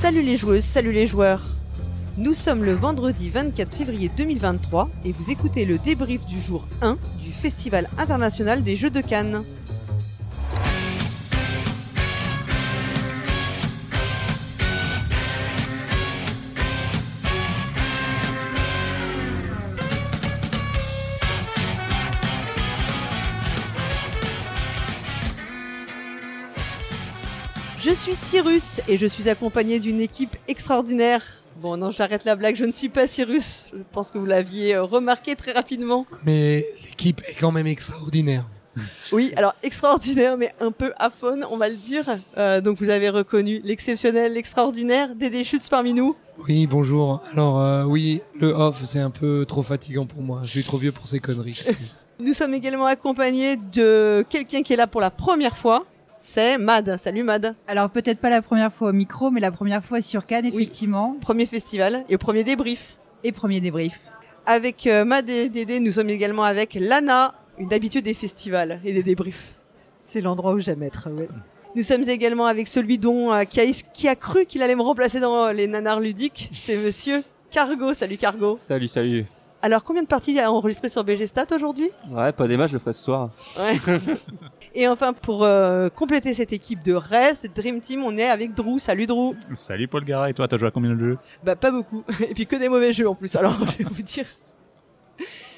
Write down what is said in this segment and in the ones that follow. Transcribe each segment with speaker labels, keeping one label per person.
Speaker 1: Salut les joueuses, salut les joueurs. Nous sommes le vendredi 24 février 2023 et vous écoutez le débrief du jour 1 du Festival international des Jeux de Cannes. Suis Cyrus et je suis accompagné d'une équipe extraordinaire. Bon non, j'arrête la blague, je ne suis pas Cyrus. Je pense que vous l'aviez euh, remarqué très rapidement.
Speaker 2: Mais l'équipe est quand même extraordinaire.
Speaker 1: Oui, alors extraordinaire, mais un peu aphone, on va le dire. Euh, donc vous avez reconnu l'exceptionnel, l'extraordinaire, Dédé Schutz parmi nous.
Speaker 2: Oui, bonjour. Alors euh, oui, le off, c'est un peu trop fatigant pour moi. Je suis trop vieux pour ces conneries.
Speaker 1: Nous sommes également accompagnés de quelqu'un qui est là pour la première fois. C'est Mad. Salut Mad.
Speaker 3: Alors peut-être pas la première fois au micro, mais la première fois sur Cannes, effectivement.
Speaker 1: Premier festival et au premier débrief.
Speaker 3: Et premier débrief.
Speaker 1: Avec euh, Mad et Dédé, nous sommes également avec Lana, une habitude des festivals et des débriefs. C'est l'endroit où j'aime être. ouais. Nous sommes également avec celui dont euh, qui, a, qui a cru qu'il allait me remplacer dans les nanars ludiques. C'est Monsieur Cargo. Salut Cargo.
Speaker 4: Salut, salut.
Speaker 1: Alors combien de parties a enregistré sur BG Stat aujourd'hui?
Speaker 4: Ouais, pas des matchs, je le ferai ce soir.
Speaker 1: Ouais. Et enfin, pour euh, compléter cette équipe de rêve, cette Dream Team, on est avec Drew. Salut Drew.
Speaker 5: Salut Paul Gara, et toi, t'as joué à combien de jeux?
Speaker 1: Bah pas beaucoup. Et puis que des mauvais jeux en plus. Alors je vais vous dire.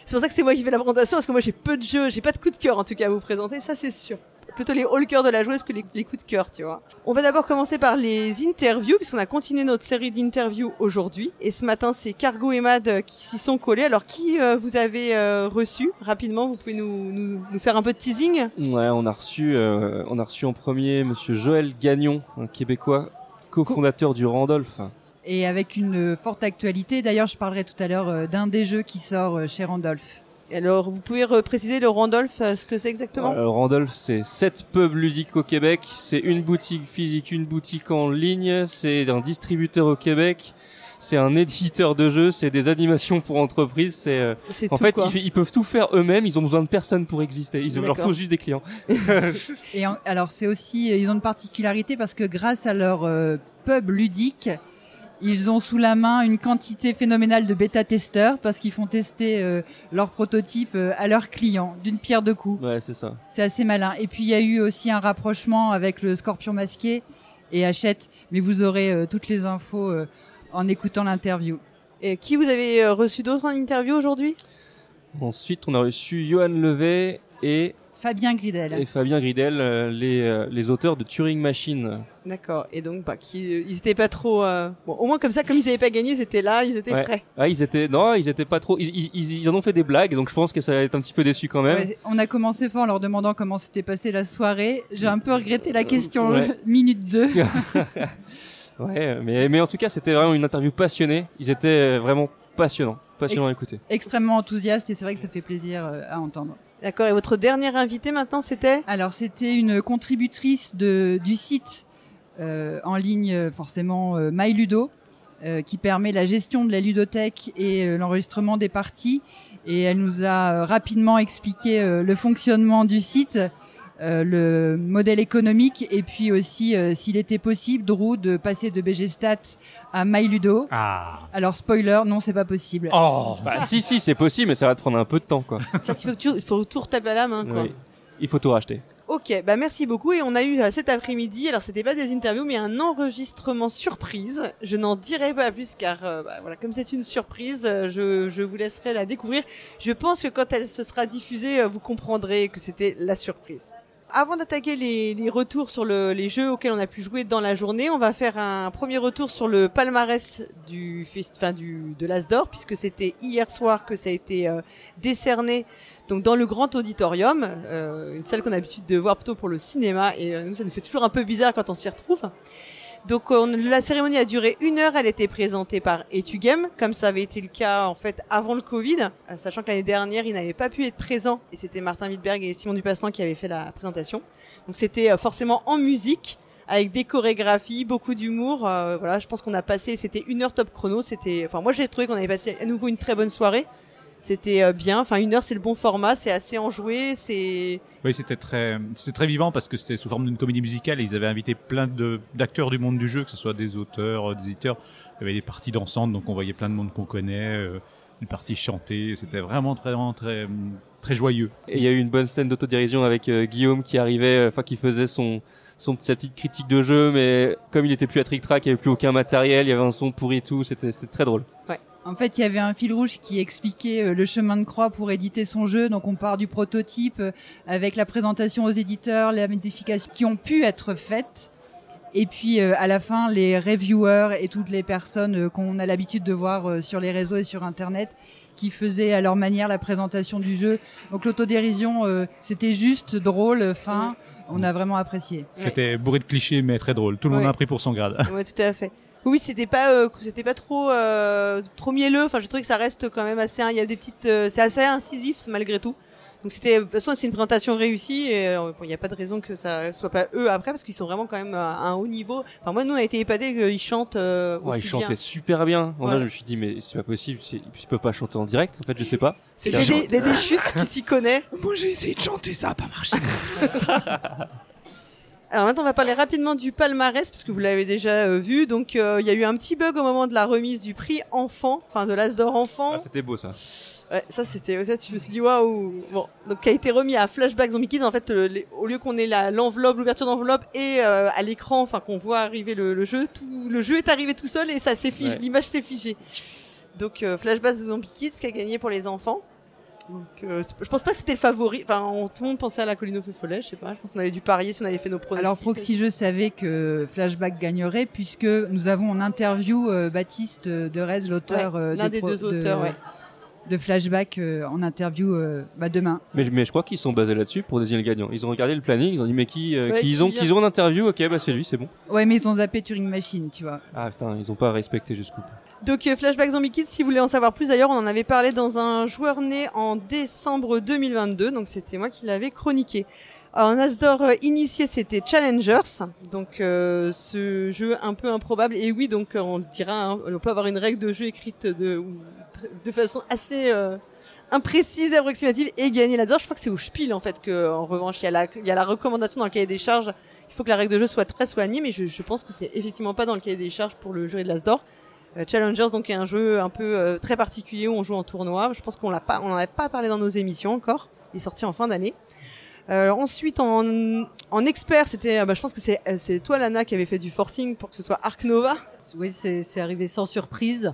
Speaker 1: C'est pour ça que c'est moi qui fais la présentation, parce que moi j'ai peu de jeux, j'ai pas de coup de cœur en tout cas à vous présenter, ça c'est sûr. Plutôt les haut cœur de la joueuse que les, les coups de cœur, tu vois. On va d'abord commencer par les interviews, puisqu'on a continué notre série d'interviews aujourd'hui. Et ce matin, c'est Cargo et Mad euh, qui s'y sont collés. Alors qui euh, vous avez euh, reçu rapidement? Vous pouvez nous, nous, nous faire un peu de teasing?
Speaker 4: Ouais, on a reçu, euh, on a reçu en premier Monsieur Joël Gagnon, un Québécois, cofondateur du Randolph.
Speaker 3: Et avec une forte actualité, d'ailleurs je parlerai tout à l'heure d'un des jeux qui sort chez Randolph.
Speaker 1: Alors, vous pouvez préciser le Randolph, euh, ce que c'est exactement
Speaker 4: Euh, Randolph, c'est sept pubs ludiques au Québec, c'est une boutique physique, une boutique en ligne, c'est un distributeur au Québec, c'est un éditeur de jeux, c'est des animations pour entreprises, c'est euh, en
Speaker 1: tout,
Speaker 4: fait
Speaker 1: quoi.
Speaker 4: ils, ils peuvent tout faire eux-mêmes, ils ont besoin de personne pour exister, ils leur faut juste des clients.
Speaker 3: Et en- alors c'est aussi, ils ont une particularité parce que grâce à leur euh, pub ludique, ils ont sous la main une quantité phénoménale de bêta-testeurs parce qu'ils font tester euh, leurs prototypes euh, à leurs clients d'une pierre deux coups.
Speaker 4: Ouais, c'est ça.
Speaker 3: C'est assez malin. Et puis il y a eu aussi un rapprochement avec le Scorpion masqué et Hachette, mais vous aurez euh, toutes les infos euh, en écoutant l'interview.
Speaker 1: Et qui vous avez reçu d'autres en interview aujourd'hui?
Speaker 4: Ensuite, on a reçu Johan Levet et
Speaker 3: Fabien Gridel.
Speaker 4: et Fabien Gridel, euh, les, euh, les auteurs de Turing Machine.
Speaker 1: D'accord. Et donc, bah, qui, euh, ils étaient pas trop. euh, Bon, au moins comme ça, comme ils avaient pas gagné, ils étaient là, ils étaient
Speaker 4: Ouais.
Speaker 1: frais.
Speaker 4: Ah, ils étaient, non, ils étaient pas trop, ils, ils, ils- ils en ont fait des blagues, donc je pense que ça va être un petit peu déçu quand même.
Speaker 3: Ouais, on a commencé fort en leur demandant comment s'était passée la soirée. J'ai un peu regretté la question
Speaker 4: Ouais.
Speaker 3: minute 2.
Speaker 4: Ouais, mais, mais en tout cas, c'était vraiment une interview passionnée. Ils étaient vraiment passionnants, passionnants à écouter.
Speaker 3: Extrêmement enthousiaste et c'est vrai que ça fait plaisir à entendre.
Speaker 1: D'accord. Et votre dernière invité maintenant, c'était
Speaker 3: Alors c'était une contributrice du site euh, en ligne euh, forcément euh, MyLudo qui permet la gestion de la ludothèque et l'enregistrement des parties et elle nous a rapidement expliqué le fonctionnement du site, euh, le modèle économique et puis aussi euh, s'il était possible Drew de passer de BGStat à MyLudo.
Speaker 5: Ah
Speaker 3: Alors spoiler, non c'est pas possible.
Speaker 5: Oh
Speaker 4: Bah, si, si, c'est possible, mais ça va te prendre un peu de temps, quoi.
Speaker 1: C'est qu'il faut, que tu- il faut tout retaper à la main, quoi.
Speaker 4: Oui. Il faut tout racheter.
Speaker 1: Ok, bah merci beaucoup. Et on a eu euh, cet après-midi, alors c'était pas des interviews, mais un enregistrement surprise. Je n'en dirai pas plus car, euh, bah, voilà, comme c'est une surprise, je, je vous laisserai la découvrir. Je pense que quand elle se sera diffusée, vous comprendrez que c'était la surprise. Avant d'attaquer les, les retours sur le- les jeux auxquels on a pu jouer dans la journée, on va faire un premier retour sur le palmarès du, enfin, du de l'Asdor, puisque c'était hier soir que ça a été euh, décerné donc dans le grand auditorium, euh, une salle qu'on a l'habitude de voir plutôt pour le cinéma, et euh, nous ça nous fait toujours un peu bizarre quand on s'y retrouve. Donc on- la cérémonie a duré une heure, elle était présentée par Etugame, comme ça avait été le cas en fait avant le Covid, euh, sachant que l'année dernière ils n'avaient pas pu être présents, et c'était Martin Wittberg et Simon Dupaslan qui avaient fait la présentation. Donc c'était euh, forcément en musique, avec des chorégraphies, beaucoup d'humour. euh, voilà, je pense qu'on a passé, c'était une heure top chrono. C'était, enfin moi j'ai trouvé qu'on avait passé à nouveau une très bonne soirée. C'était euh, bien. Enfin, une heure, c'est le bon format. C'est assez enjoué. C'est
Speaker 5: Oui, c'était très, c'était très vivant parce que c'était sous forme d'une comédie musicale et ils avaient invité plein de, d'acteurs du monde du jeu, que ce soit des auteurs, des éditeurs. Il y avait des parties dansantes, donc on voyait plein de monde qu'on connaît, euh, une partie chantée. C'était vraiment très, vraiment très, très joyeux.
Speaker 4: Et il y a eu une bonne scène d'autodérision avec euh, Guillaume qui arrivait, euh, enfin qui faisait son son sa petite critique de jeu, mais comme il était plus à Trick Track, il y avait plus aucun matériel, il y avait un son pourri et tout, c'était c'était très drôle.
Speaker 3: En fait, il y avait un fil rouge qui expliquait euh, le chemin de croix pour éditer son jeu. Donc, on part du prototype euh, avec la présentation aux éditeurs, les modifications qui ont pu être faites. Et puis, euh, à la fin, les reviewers et toutes les personnes qu'on a l'habitude de voir sur les réseaux et sur Internet qui faisaient à leur manière la présentation du jeu. Donc, l'autodérision, c'était juste drôle, fin. On a vraiment apprécié.
Speaker 5: C'était bourré de clichés, mais très drôle. Tout le monde
Speaker 1: Ouais.
Speaker 5: a pris pour son grade.
Speaker 1: Ouais, tout à fait. Oui, c'était pas, euh, c'était pas trop, euh, trop mielleux. Enfin, je trouve que ça reste quand même assez. Il y a des petites, euh, c'est assez incisif malgré tout. Donc c'était, de toute façon, c'est une présentation réussie et bon, il n'y a pas de raison que ça soit pas eux après parce qu'ils sont vraiment quand même à un haut niveau. Enfin, moi, nous, on a été épatés qu'ils chantent euh,
Speaker 4: Ouais,
Speaker 1: aussi
Speaker 4: il chantait
Speaker 1: bien.
Speaker 4: super bien. A,
Speaker 1: Ouais.
Speaker 4: je me suis dit mais c'est pas possible, ils peuvent pas chanter en direct. En fait, je sais pas. C'est
Speaker 1: des, des, des chutes qui s'y connaît.
Speaker 2: Moi j'ai essayé de chanter, ça a pas marché.
Speaker 1: Alors maintenant, on va parler rapidement du palmarès parce que vous l'avez déjà euh, vu. Donc, euh, il y a eu un petit bug au moment de la remise du prix enfant, enfin de l'As d'or enfant.
Speaker 4: Ah, c'était beau ça.
Speaker 1: Ouais, ça c'était ça je me suis dit waouh. Bon, donc qui a été remis à Flashback Zombie Kids en fait le- les- au lieu qu'on ait l'enveloppe, l'ouverture d'enveloppe et euh, à l'écran enfin qu'on voit arriver le, le jeu, tout le jeu est arrivé tout seul et ça s'est figé,
Speaker 4: Ouais.
Speaker 1: l'image s'est figée. Donc Flashback Zombie Kids qui a gagné pour les enfants. Donc euh, je pense pas que c'était le favori, enfin on- tout le monde pensait à la colline au feu follet, je sais pas, je pense qu'on avait dû parier si on avait fait nos pronostics.
Speaker 3: Alors Proxy Jeux savait que Flashback gagnerait puisque nous avons en interview euh, Baptiste de Rez, l'auteur
Speaker 1: Ouais,
Speaker 3: euh,
Speaker 1: l'un
Speaker 3: des
Speaker 1: deux auteurs,
Speaker 3: de,
Speaker 1: ouais.
Speaker 3: de Flashback euh, en interview euh, bah, demain.
Speaker 4: Mais, je- mais je crois qu'ils sont basés là-dessus pour désigner le gagnant. Ils ont regardé le planning, ils ont dit mais qui, euh,
Speaker 1: Ouais,
Speaker 4: qui ils ont, qu'ils ont en interview, ok bah c'est lui, c'est bon.
Speaker 3: Ouais, mais ils ont zappé Turing Machine, tu vois.
Speaker 4: Ah putain, ils ont pas respecté jusqu'au bout.
Speaker 1: Donc euh, Flashback Zombie Kids, si vous voulez en savoir plus d'ailleurs, on en avait parlé dans un joueur né en décembre 2022, donc c'était moi qui l'avais chroniqué. En Asdor euh, initié, c'était Challengers, donc euh, ce jeu un peu improbable. Et oui, donc euh, on le dira, hein, on peut avoir une règle de jeu écrite de, façon assez euh, imprécise et approximative et gagner l'Asdor. Je crois que c'est au Spiel en fait que, en revanche, il y, a la, recommandation dans le cahier des charges. Il faut que la règle de jeu soit très soignée, mais je, je pense que c'est effectivement pas dans le cahier des charges pour le jeu de l'Asdor. Euh, Challengers donc est un jeu un peu euh, très particulier où on joue en tournoi. Je pense qu'on l'a pas, on n'en avait pas parlé dans nos émissions encore. Il est sorti en fin d'année. Euh, ensuite en, en expert, c'était, euh, bah, je pense que c'est c'est toi Lana qui avait fait du forcing pour que ce soit Arc Nova.
Speaker 6: Oui, c'est c'est arrivé sans surprise.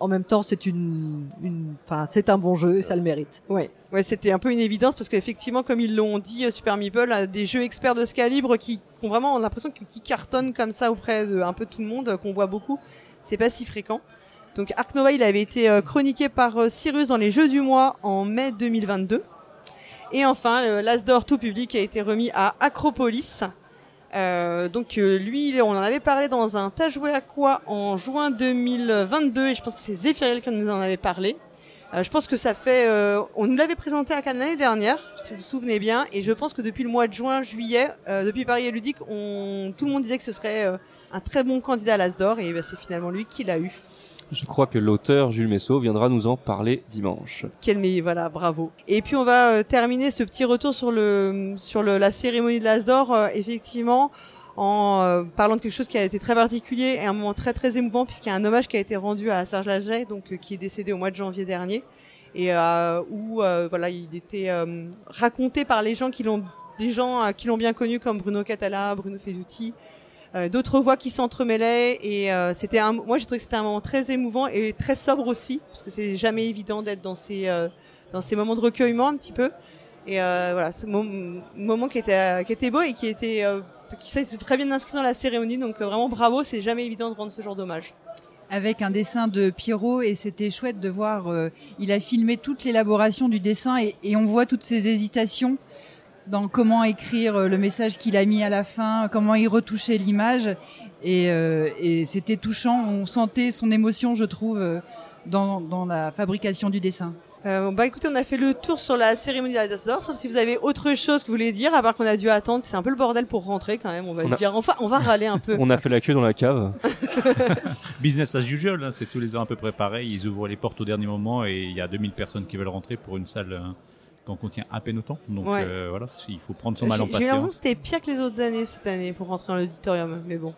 Speaker 6: En même temps, c'est une, une, enfin, c'est un bon jeu et ça le mérite.
Speaker 1: Ouais, ouais, c'était un peu une évidence parce qu'effectivement, comme ils l'ont dit, Super Meeple a des jeux experts de ce calibre qui ont vraiment l'impression que- qui cartonnent comme ça auprès de un peu tout le monde, qu'on voit beaucoup. C'est pas si fréquent. Donc Arc Nova, il avait été euh, chroniqué par euh, Cyrus dans les Jeux du mois en mai 2022. Et enfin, euh, l'Asdor tout public a été remis à Acropolis. Donc lui, on en avait parlé dans un T'as joué à quoi en juin 2022 et je pense que c'est Zéphiriel qui nous en avait parlé. Je pense que ça fait, on nous l'avait présenté à Cannes l'année dernière, si vous vous souvenez bien, et je pense que depuis le mois de juin, juillet, depuis Paris et Ludique, tout le monde disait que ce serait un très bon candidat à l'Asdor, et bah, c'est finalement lui qui l'a eu.
Speaker 4: Je crois que l'auteur Jules Messot viendra nous en parler dimanche.
Speaker 1: Quel mais voilà, bravo. Et puis on va euh, terminer ce petit retour sur le sur le, la cérémonie de l'Asdor, euh, effectivement, en euh, parlant de quelque chose qui a été très particulier et un moment très très émouvant puisqu'il y a un hommage qui a été rendu à Serge Laget, donc euh, qui est décédé au mois de janvier dernier, et où voilà, il était raconté par les gens qui l'ont des gens qui l'ont bien connu comme Bruno Catala, Bruno Feduti, euh, d'autres voix qui s'entremêlaient et euh, c'était un, moi j'ai trouvé que c'était un moment très émouvant et très sobre aussi parce que c'est jamais évident d'être dans ces euh, dans ces moments de recueillement un petit peu. Et euh, voilà ce mom- moment qui était qui était beau et qui était euh, qui s'est très bien inscrit dans la cérémonie. Donc euh, vraiment bravo c'est jamais évident de rendre ce genre d'hommage.
Speaker 3: Avec un dessin de Pierrot et c'était chouette de voir. euh, il a filmé toute l'élaboration du dessin et, et on voit toutes ses hésitations dans comment écrire euh, le message qu'il a mis à la fin, comment il retouchait l'image et, euh, et c'était touchant. On sentait son émotion, je trouve, euh, dans, dans la fabrication du dessin.
Speaker 1: Euh, bah écoutez, on a fait le tour sur la cérémonie d'Alsace d'Or, sauf si vous avez autre chose que vous voulez dire, à part qu'on a dû attendre, c'est un peu le bordel pour rentrer quand même, on va
Speaker 4: On
Speaker 1: le
Speaker 4: a-
Speaker 1: dire. Enfin, on va râler un peu.
Speaker 4: On a fait la queue dans la cave.
Speaker 5: Business as usual, hein, c'est tous les ans à peu près pareil. Ils ouvrent les portes au dernier moment et il y a 2000 personnes qui veulent rentrer pour une salle euh, qu'on contient à peine autant. Donc
Speaker 1: Ouais.
Speaker 5: euh, voilà, il faut prendre son mal en
Speaker 1: J'ai j'ai l'impression que
Speaker 5: patience.
Speaker 1: c'était pire que les autres années cette année pour rentrer dans l'auditorium, mais bon.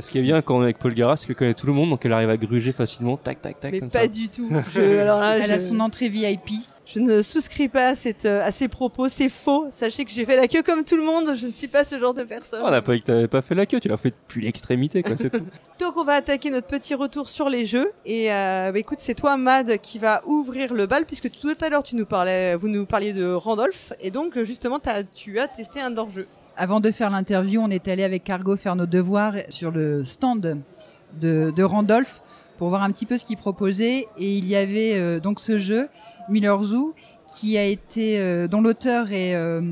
Speaker 4: Ce qui est bien quand on est avec Paul Gara, c'est qu'elle connaît tout le monde, donc elle arrive à gruger facilement, tac, tac, tac,
Speaker 1: Mais
Speaker 4: comme
Speaker 1: pas
Speaker 4: ça.
Speaker 1: du tout. Je, alors là,
Speaker 3: Elle a son entrée VIP.
Speaker 1: Je ne souscris pas à, cette, euh, à ces propos, c'est faux. Sachez que j'ai fait la queue comme tout le monde, je ne suis pas ce genre de personne.
Speaker 4: Oh, on n'a pas dit que t'avais pas fait la queue, tu l'as fait depuis l'extrémité, quoi, c'est tout.
Speaker 1: Donc on va attaquer notre petit retour sur les jeux. Et euh, bah, écoute, c'est toi Mad qui va ouvrir le bal, puisque tout à l'heure tu nous parlais, vous nous parliez de Randolph, et donc justement tu as testé un hors-jeu.
Speaker 3: Avant de faire l'interview, on est allé avec Cargo faire nos devoirs sur le stand de, de Randolph pour voir un petit peu ce qu'il proposait. Et il y avait euh, donc ce jeu, Miller Zoo, qui a été, euh, dont l'auteur est euh,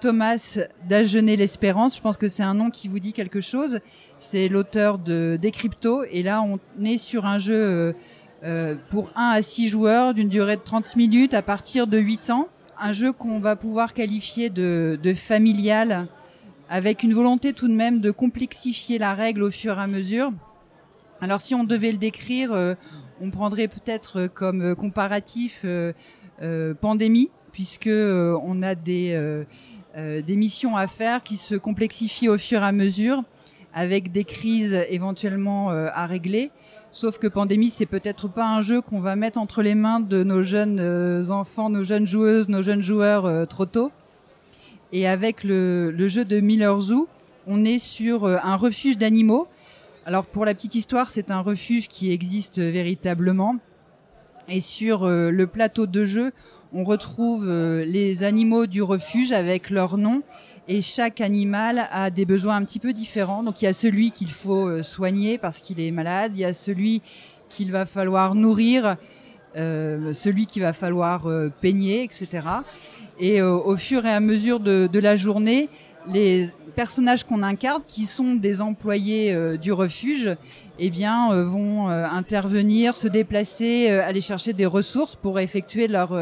Speaker 3: Thomas d'Agenais l'Espérance. Je pense que c'est un nom qui vous dit quelque chose. C'est l'auteur de Decrypto. Et là, on est sur un jeu pour 1 à 6 joueurs d'une durée de 30 minutes à partir de 8 ans. Un jeu qu'on va pouvoir qualifier de, de familial avec une volonté tout de même de complexifier la règle au fur et à mesure. Alors si on devait le décrire, euh, on prendrait peut-être euh, comme euh, comparatif pandémie, puisque on a des, missions à faire qui se complexifient au fur et à mesure, avec des crises éventuellement à régler. Sauf que Pandémie, c'est peut-être pas un jeu qu'on va mettre entre les mains de nos jeunes enfants, nos jeunes joueuses, nos jeunes joueurs trop tôt. Et avec le, le jeu de Miller Zoo, on est sur un refuge d'animaux. Alors pour la petite histoire, c'est un refuge qui existe véritablement. Et sur euh, le plateau de jeu, on retrouve euh, les animaux du refuge avec leur nom. Et chaque animal a des besoins un petit peu différents. Donc il y a celui qu'il faut euh, soigner parce qu'il est malade. Il y a celui qu'il va falloir nourrir, celui qu'il va falloir peigner, etc. Et au fur et à mesure de la journée, les personnages qu'on incarne, qui sont des employés euh, du refuge, eh bien, euh, vont euh, intervenir, se déplacer, aller chercher des ressources pour effectuer leur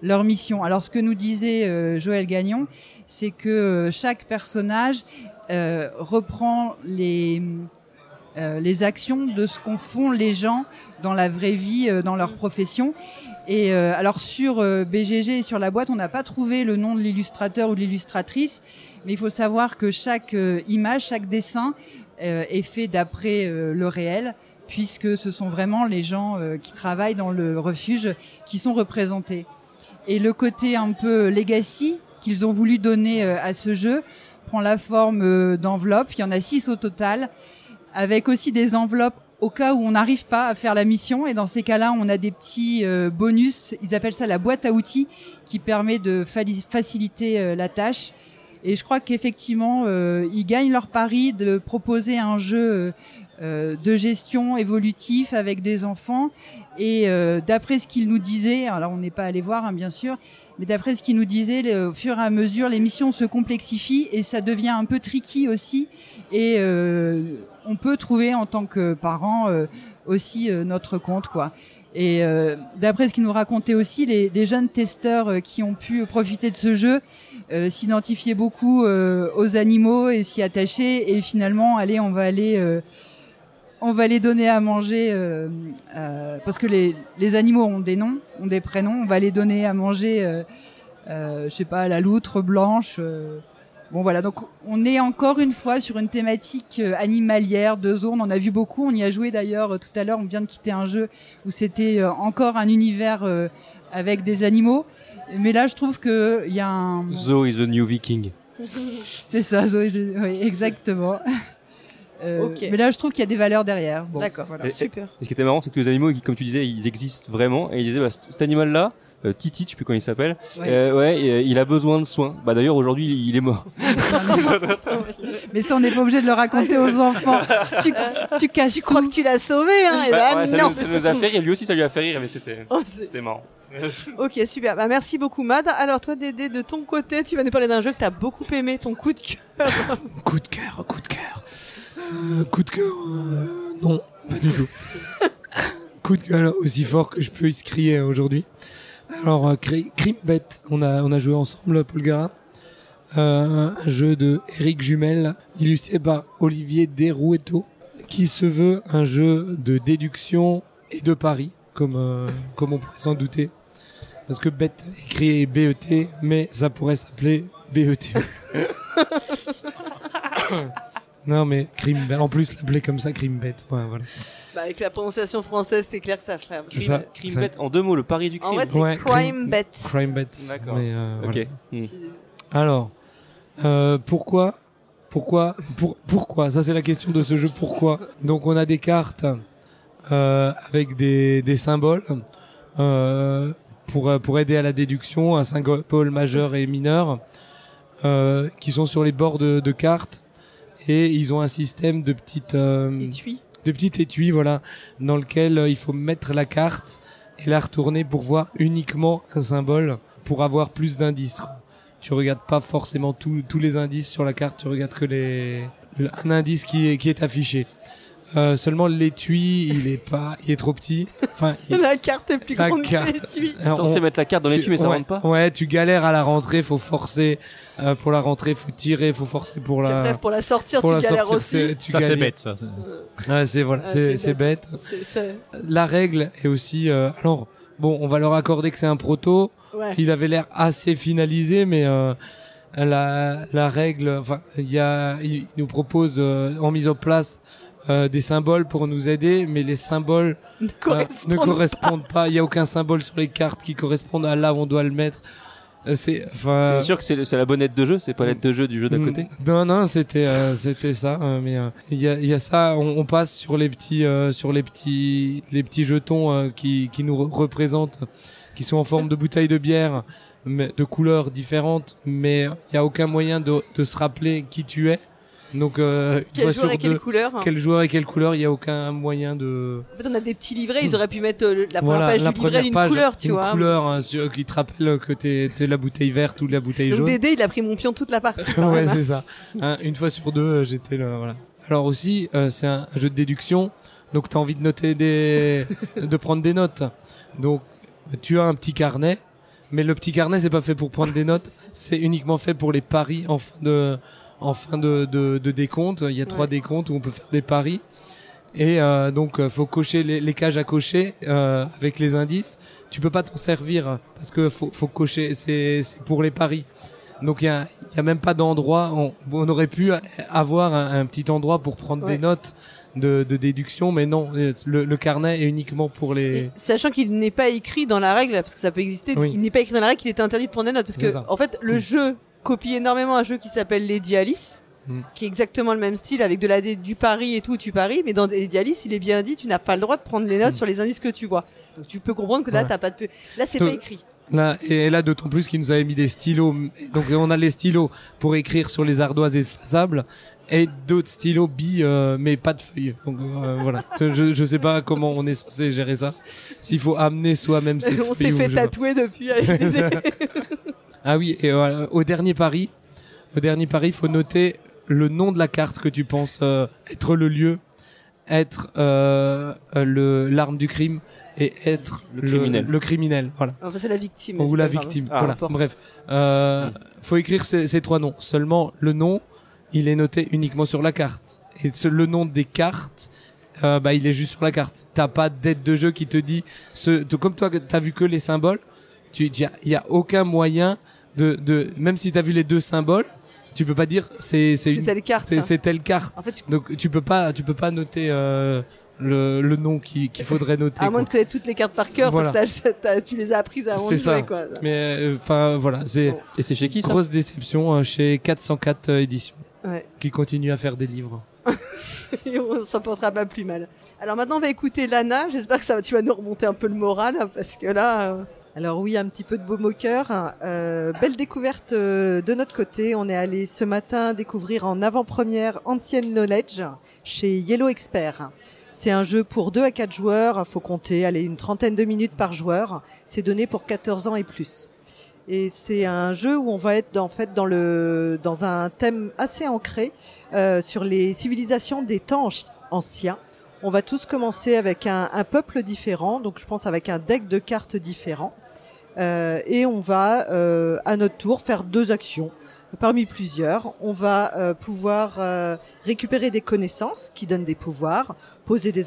Speaker 3: leur mission. Alors, ce que nous disait Joël Gagnon, c'est que chaque personnage reprend les les actions de ce qu'en font les gens dans la vraie vie, dans leur profession. Et alors sur BGG et sur la boîte, on n'a pas trouvé le nom de l'illustrateur ou de l'illustratrice, mais il faut savoir que chaque euh, image, chaque dessin euh, est fait d'après euh, le réel, puisque ce sont vraiment les gens qui travaillent dans le refuge qui sont représentés. Et le côté un peu legacy qu'ils ont voulu donner à ce jeu prend la forme d'enveloppes. Il y en a six au total, avec aussi des enveloppes au cas où on n'arrive pas à faire la mission. Et dans ces cas-là, on a des petits bonus. Ils appellent ça la boîte à outils, qui permet de faciliter la tâche. Et je crois qu'effectivement, euh, ils gagnent leur pari de proposer un jeu euh, de gestion évolutif avec des enfants. Et euh, d'après ce qu'ils nous disaient, alors on n'est pas allé voir, hein, bien sûr, mais d'après ce qu'ils nous disaient, au fur et à mesure, les missions se complexifient et ça devient un peu tricky aussi. Et euh, on peut trouver en tant que parent euh, aussi euh, notre compte, quoi. Et euh, d'après ce qu'ils nous racontaient aussi, les, jeunes testeurs euh, qui ont pu profiter de ce jeu euh, s'identifiaient beaucoup euh, aux animaux et s'y attacher. Et finalement, allez, on va aller, euh, on va les donner à manger euh, euh, parce que les, les animaux ont des noms, ont des prénoms. On va les donner à manger, euh, je sais pas, la loutre blanche. Bon voilà, donc on est encore une fois sur une thématique animalière de zoo. On a vu beaucoup. On y a joué d'ailleurs tout à l'heure. On vient de quitter un jeu où c'était encore un univers avec des animaux. Mais là, je trouve que il y a un.
Speaker 4: Zo is the new viking.
Speaker 3: C'est ça, Zoé. c'est- Oui, exactement. Euh,
Speaker 1: Ok.
Speaker 3: Mais là, je trouve qu'il y a des valeurs derrière. Bon,
Speaker 1: D'accord,
Speaker 3: voilà.
Speaker 4: Et-
Speaker 1: super.
Speaker 4: Et ce qui était marrant, c'est que les animaux, comme tu disais, ils existent vraiment. Et ils disaient, bah, cet animal-là, euh, Titi, je sais plus comment il s'appelle,
Speaker 3: Ouais.
Speaker 4: euh, ouais, et, euh, il a besoin de soins. Bah d'ailleurs, aujourd'hui, il, il est mort.
Speaker 3: Mais ça, on n'est pas obligé de le raconter aux enfants. Tu, tu casses
Speaker 1: Tu crois
Speaker 3: tout.
Speaker 1: que tu l'as sauvé, hein
Speaker 4: Bah,
Speaker 1: là,
Speaker 4: ouais, ça,
Speaker 1: non.
Speaker 4: nous, ça nous a fait rire. Lui aussi, ça lui a fait rire, mais c'était,
Speaker 1: Oh, c'est-
Speaker 4: c'était marrant.
Speaker 1: ok, super. Bah, merci beaucoup, Mad. Alors, toi, Dédé, de ton côté, tu vas nous parler d'un jeu que t'as beaucoup aimé, ton coup de cœur.
Speaker 2: Coup de cœur, coup de cœur. Euh, coup de cœur, euh, non, pas du tout. coup de gueule aussi fort que je peux y crier aujourd'hui. Alors, euh, Cri- Crimbet, on a, on a joué ensemble, Paul Gara. Euh, un jeu de Eric Jumel, illustré par Olivier Derouetto, qui se veut un jeu de déduction et de pari, comme, euh, comme on pourrait s'en douter. Parce que bet écrit BET, mais ça pourrait s'appeler BET. non, mais Crimbet, en plus l'appeler comme ça, Crimbet. Ouais, voilà.
Speaker 1: Bah, avec la prononciation française, c'est clair que ça
Speaker 2: C'est ça.
Speaker 4: Crime bet en deux mots, le pari du
Speaker 1: En
Speaker 4: crime.
Speaker 1: fait, c'est
Speaker 2: Ouais,
Speaker 1: crime bet.
Speaker 2: Crime Bet.
Speaker 4: D'accord.
Speaker 2: Mais, euh, voilà.
Speaker 4: ok. Hmm.
Speaker 2: Alors, euh, pourquoi Pourquoi pour, Pourquoi Ça, c'est la question de ce jeu. Pourquoi Donc, on a des cartes euh, avec des, des symboles euh, pour, pour aider à la déduction, un symbole majeur et mineur euh, qui sont sur les bords de, de cartes. Et ils ont un système de petites... euh,
Speaker 1: Étui.
Speaker 2: Petit étui, voilà, dans lequel euh, il faut mettre la carte et la retourner pour voir uniquement un symbole, pour avoir plus d'indices. Tu regardes pas forcément tous les indices sur la carte, tu regardes que les le- un indice qui est affiché. Euh, seulement l'étui, il est pas, il est trop petit. Enfin, il-
Speaker 1: La carte est plus
Speaker 2: La
Speaker 1: grande
Speaker 2: carte.
Speaker 1: que l'étui.
Speaker 4: C'est censé
Speaker 2: on-
Speaker 4: mettre la carte dans l'étui,
Speaker 2: tu-
Speaker 4: mais ça
Speaker 2: ouais,
Speaker 4: rentre pas.
Speaker 2: Ouais, tu galères à la rentrée, faut forcer euh, pour la rentrée, faut tirer, faut forcer pour la
Speaker 1: pour la sortir,
Speaker 2: pour
Speaker 1: tu
Speaker 2: la
Speaker 1: galères
Speaker 2: sortir.
Speaker 1: aussi.
Speaker 2: Tu
Speaker 5: Ça, c'est bête, ça.
Speaker 2: Ouais, c'est voilà,
Speaker 1: Ah,
Speaker 2: c'est c'est bête.
Speaker 1: C'est- c'est-
Speaker 2: La règle est aussi. euh, alors, bon, on va leur accorder que c'est un proto.
Speaker 1: Ouais.
Speaker 2: Il avait l'air assez finalisé, mais euh, la, la règle, enfin, il y a, il nous propose euh, en mise en place euh, des symboles pour nous aider, mais les symboles
Speaker 1: Ne
Speaker 2: euh, ne correspondent pas. Il y a aucun symbole sur les cartes qui correspondent à là où on doit le mettre. Euh, C'est, enfin.
Speaker 4: Sûr que c'est le- c'est la bonne aide de jeu, c'est pas l'aide de jeu du jeu d'à côté?
Speaker 2: Mm, Non, non, c'était euh, c'était ça. euh, mais euh, il y, a, il y a ça. On, on passe sur les petits euh, sur les petits les petits jetons euh, qui qui nous re- représentent, qui sont en forme de bouteilles de bière, mais de couleurs différentes. Mais il y a aucun moyen de de se rappeler qui tu es. Donc euh, une
Speaker 1: Quel joueur
Speaker 2: sur
Speaker 1: et quelle
Speaker 2: deux,
Speaker 1: couleur hein.
Speaker 2: quel joueur et quelle couleur, il y a aucun moyen de
Speaker 1: En fait, on a des petits livrets, ils auraient pu mettre euh, la première
Speaker 2: voilà
Speaker 1: page
Speaker 2: la
Speaker 1: du livret d'une couleur, tu
Speaker 2: une
Speaker 1: vois.
Speaker 2: couleur hein, qui te rappelle que t'es t'es la bouteille verte ou la bouteille
Speaker 1: Donc
Speaker 2: jaune.
Speaker 1: Dédé, il a pris mon pion toute la partie.
Speaker 2: ouais,
Speaker 1: hein.
Speaker 2: c'est ça. Hein, une fois sur deux, euh, j'étais là. Voilà. Alors aussi, euh, c'est un jeu de déduction, donc tu as envie de noter des, de prendre des notes. Donc, tu as un petit carnet, mais le petit carnet, c'est pas fait pour prendre des notes, c'est uniquement fait pour les paris en fin de, en fin de, de, de décompte. Il y a trois décomptes où on peut faire des paris. Et euh, donc, euh, faut cocher les, les cages à cocher euh, avec les indices. Tu peux pas t'en servir parce que faut, faut cocher. C'est c'est pour les paris. Donc il y a, il y a même pas d'endroit. On, on aurait pu avoir un, un petit endroit pour prendre
Speaker 1: Ouais.
Speaker 2: des notes de, de déduction, mais non. Le, le carnet est uniquement pour les.
Speaker 1: Et sachant qu'il n'est pas écrit dans la règle, parce que ça peut exister,
Speaker 2: Oui.
Speaker 1: il n'est pas écrit dans la règle qu'il est interdit de prendre des notes. Parce que,
Speaker 2: ça.
Speaker 1: en fait, le jeu copie énormément un jeu qui s'appelle Lady Alice,
Speaker 2: Mm.
Speaker 1: qui est exactement le même style, avec de la du pari et tout, tu paries, mais dans Lady Alice, il est bien dit, tu n'as pas le droit de prendre les notes
Speaker 2: Mm.
Speaker 1: sur les indices que tu vois. Donc tu peux comprendre que là,
Speaker 2: Ouais.
Speaker 1: t'as pas de... Là, c'est pas écrit.
Speaker 2: Là, et là, d'autant plus qu'ils nous avaient mis des stylos. Donc, on a les stylos pour écrire sur les ardoises effaçables et d'autres stylos billes, euh, mais pas de feuilles. Donc, euh, voilà. Je, je sais pas comment on est censé gérer ça. S'il faut amener soi-même ses
Speaker 1: On
Speaker 2: feuilles
Speaker 1: s'est
Speaker 2: ou
Speaker 1: fait tatouer depuis.
Speaker 2: Ah oui, et voilà, au dernier pari, au dernier pari, il faut noter le nom de la carte que tu penses euh, être le lieu, être euh, euh, le l'arme du crime et être
Speaker 4: Le criminel.
Speaker 2: Le criminel, voilà.
Speaker 1: enfin, c'est la victime.
Speaker 2: Ou la victime.
Speaker 4: Ah,
Speaker 2: voilà. Bref, euh, faut écrire ces, ces trois noms. Seulement le nom, il est noté uniquement sur la carte. Et ce- le nom des cartes, euh, bah il est juste sur la carte. T'as pas d'aide de jeu qui te dit ce. Comme toi, t'as vu que les symboles. Tu, il y a aucun moyen de, de, même si t'as vu les deux symboles, tu peux pas dire c'est c'est
Speaker 1: telle carte.
Speaker 2: c'est
Speaker 1: hein.
Speaker 2: c'est telle carte.
Speaker 1: En fait, tu-
Speaker 2: Donc tu peux pas, tu peux pas noter euh, le, le nom qui- qu'il faudrait noter.
Speaker 1: à moins
Speaker 2: quoi.
Speaker 1: de connaître toutes les cartes par cœur,
Speaker 2: Voilà.
Speaker 1: parce que tu les as apprises avant de jouer, quoi.
Speaker 2: Mais enfin voilà, c'est
Speaker 1: Bon.
Speaker 4: Et c'est chez qui ça
Speaker 2: grosse déception euh, chez 404 euh, éditions
Speaker 1: Ouais.
Speaker 2: qui continue à faire des livres.
Speaker 1: Et on s'en portera pas plus mal. Alors maintenant, on va écouter Lana. J'espère que ça, tu vas nous remonter un peu le moral, hein, parce que là, euh,
Speaker 6: Alors oui, un petit peu de beau moqueur. Euh, belle découverte euh, de notre côté. On est allé ce matin découvrir en avant-première Ancient Knowledge chez Yellow Expert. C'est un jeu pour 2 à 4 joueurs. Faut compter allez, une trentaine de minutes par joueur. C'est donné pour 14 ans et plus. Et c'est un jeu où on va être en fait dans le dans un thème assez ancré euh, sur les civilisations des temps anci- anciens. On va tous commencer avec un, un peuple différent, donc je pense avec un deck de cartes différent. Euh, et on va euh, à notre tour faire deux actions parmi plusieurs. On va euh, pouvoir euh, récupérer des connaissances qui donnent des pouvoirs, poser des,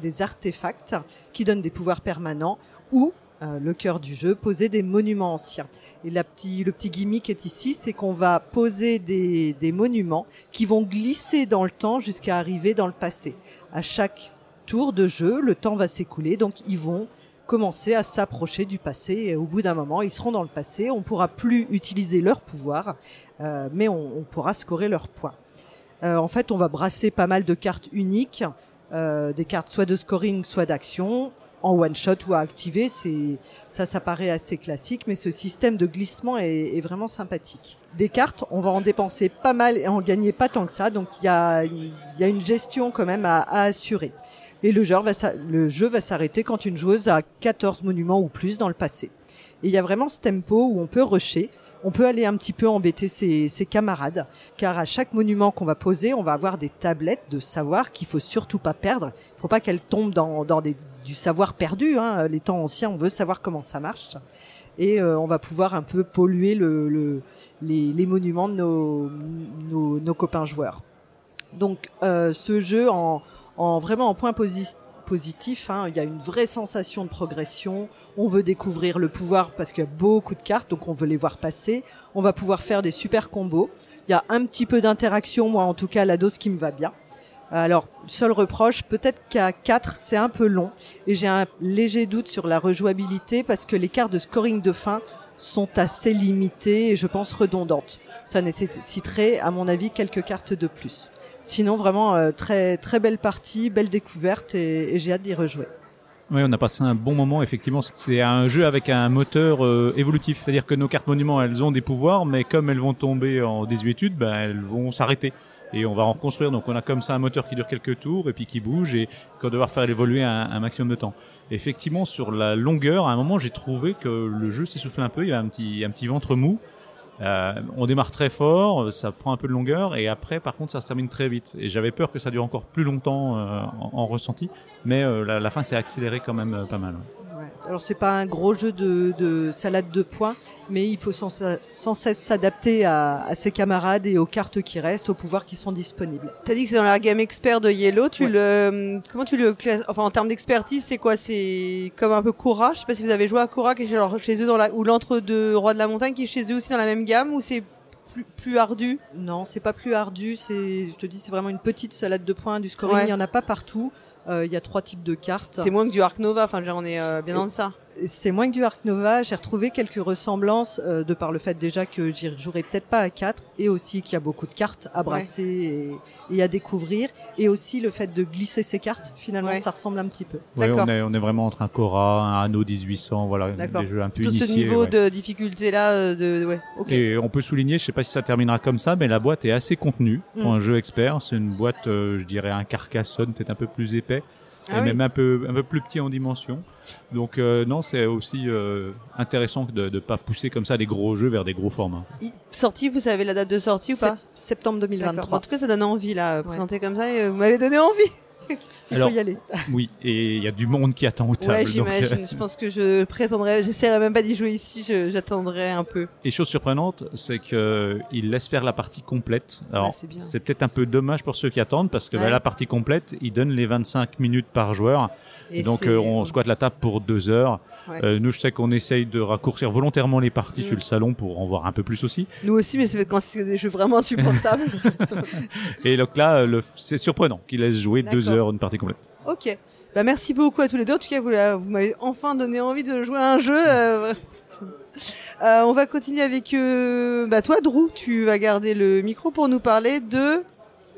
Speaker 6: des artefacts qui donnent des pouvoirs permanents ou euh, le cœur du jeu, poser des monuments anciens. Et la petit, le petit gimmick est ici, c'est qu'on va poser des, des monuments qui vont glisser dans le temps jusqu'à arriver dans le passé. À chaque tour de jeu, le temps va s'écouler, donc ils vont commencer à s'approcher du passé et au bout d'un moment, ils seront dans le passé. On pourra plus utiliser leur pouvoir, euh, mais on, pourra scorer leurs points. Euh, en fait, on va brasser pas mal de cartes uniques, euh, des cartes soit de scoring, soit d'action, en one shot ou à activer. C'est ça, ça paraît assez classique, mais ce système de glissement est, est vraiment sympathique. Des cartes, on va en dépenser pas mal et en gagner pas tant que ça, donc il y a, une gestion quand même à assurer. Et le jeu va, jeu va s'arrêter quand une joueuse a 14 monuments ou plus dans le passé. Et il y a vraiment ce tempo où on peut rusher, on peut aller un petit peu embêter ses, camarades, car à chaque monument qu'on va poser, on va avoir des tablettes de savoir qu'il faut surtout pas perdre. Il faut pas qu'elles tombent dans, du savoir perdu. Hein. Les temps anciens, on veut savoir comment ça marche. Et euh, on va pouvoir un peu polluer le, le- les, monuments de nos copains joueurs. Donc euh, ce jeu en, en vraiment en point posi- positif, hein, il y a une vraie sensation de progression. On veut découvrir le pouvoir parce qu'il y a beaucoup de cartes, donc on veut les voir passer. On va pouvoir faire des super combos. Il y a un petit peu d'interaction, moi en tout cas la dose qui me va bien. Alors, seul reproche, peut-être qu'à 4, c'est un peu long et j'ai un léger doute sur la rejouabilité parce que les cartes de scoring de fin sont assez limitées et je pense redondantes. Ça nécessiterait, à mon avis, quelques cartes de plus. Sinon, vraiment, euh, très, très belle partie, belle découverte et, j'ai hâte d'y rejouer.
Speaker 5: Oui, on a passé un bon moment, effectivement. C'est un jeu avec un moteur euh, évolutif. C'est-à-dire que nos cartes monuments, elles ont des pouvoirs, mais comme elles vont tomber en désuétude, ben, elles vont s'arrêter. Et on va en reconstruire. Donc on a comme ça un moteur qui dure quelques tours et puis qui bouge et qu'on va devoir faire évoluer un, maximum de temps. Effectivement, sur la longueur, à un moment, j'ai trouvé que le jeu s'essoufflait un peu. Il y a un petit, un petit ventre mou. Euh, on démarre très fort, ça prend un peu de longueur et après, par contre, ça se termine très vite. Et j'avais peur que ça dure encore plus longtemps euh, en, en ressenti, mais euh, la, la fin s'est accélérée quand même euh, pas mal.
Speaker 6: Alors c'est pas un gros jeu de, de salade de points, mais il faut sans, sans cesse s'adapter à, à ses camarades et aux cartes qui restent, aux pouvoirs qui sont disponibles.
Speaker 1: T'as dit que c'est dans la gamme expert de Yellow. Tu
Speaker 6: Ouais.
Speaker 1: le, comment tu le classes? Enfin, en termes d'expertise, c'est quoi? C'est comme un peu Cora? Je sais pas si vous avez joué à Cora, qui est chez, alors, chez eux dans la, ou l'entre-deux Roi de la Montagne, qui est chez eux aussi dans la même gamme, ou c'est plus, plus ardu?
Speaker 6: Non, c'est pas plus ardu. C'est, je te dis, c'est vraiment une petite salade de points. Du scoring,
Speaker 1: Ouais.
Speaker 6: il y en a pas partout. Euh, Il y a trois types de cartes.
Speaker 1: C'est moins que du Arc Nova. Enfin, on est euh, bien dans ça.
Speaker 6: C'est moins que du Arc Nova. J'ai retrouvé quelques ressemblances euh, de par le fait déjà que j'y jouerai peut-être pas à 4 et aussi qu'il y a beaucoup de cartes à brasser et, et à découvrir et aussi le fait de glisser ces cartes. Finalement,
Speaker 1: Ouais.
Speaker 6: ça ressemble un petit peu.
Speaker 5: Ouais,
Speaker 1: D'accord.
Speaker 5: on est, on est vraiment entre un Cora, un Anno 1800, voilà, des jeux un peu
Speaker 1: Tout ce
Speaker 5: initiés.
Speaker 1: niveau
Speaker 5: ouais.
Speaker 1: de difficulté là, euh, de, ouais. Ok.
Speaker 5: Et on peut souligner, je sais pas si ça terminera comme ça, mais la boîte est assez contenue pour
Speaker 6: Mm.
Speaker 5: un jeu expert. C'est une boîte, euh, je dirais, un Carcassonne, peut-être un peu plus épais,
Speaker 1: Ah
Speaker 5: et
Speaker 1: oui.
Speaker 5: même un peu, un peu plus petit en dimension. Donc euh, non, c'est aussi euh, intéressant de ne pas pousser comme ça des gros jeux vers des gros formats.
Speaker 1: Sortie, vous savez la date de sortie ou pas?
Speaker 6: Sept- Septembre
Speaker 1: D'accord.
Speaker 6: 2023.
Speaker 1: En tout cas, ça donne envie là, euh,
Speaker 6: Ouais.
Speaker 1: présenté comme ça. Et, vous m'avez donné envie.
Speaker 6: Il
Speaker 5: Alors,
Speaker 6: faut y aller.
Speaker 5: Oui, et il y a du monde qui attend aux tables.
Speaker 1: Ouais,
Speaker 5: euh,
Speaker 1: j'imagine. Je pense que je prétendrai, j'essaierai même pas d'y jouer ici. J'attendrai un peu.
Speaker 5: Et chose surprenante, c'est que il laisse faire la partie complète. Alors,
Speaker 1: Ouais, c'est
Speaker 5: peut-être un peu dommage pour ceux qui attendent, parce que bah, la partie complète, il donne les 25 minutes par joueur. Et, donc, euh, on squatte la table pour deux heures.
Speaker 1: Ouais.
Speaker 5: Euh, nous, je sais qu'on essaye de raccourcir volontairement les parties
Speaker 1: Mm.
Speaker 5: sur le salon pour en voir un peu plus aussi.
Speaker 1: Nous aussi, mais c'est quand c'est des jeux vraiment insupportables.
Speaker 5: Et donc là, euh, le- c'est surprenant qu'il laisse jouer deux heures une partie complète.
Speaker 1: ok. Bah, merci beaucoup à tous les deux. En tout cas, vous, m'avez enfin donné envie de jouer à un jeu. euh, on va continuer avec bah, toi, Drew. Tu vas garder le micro pour nous parler de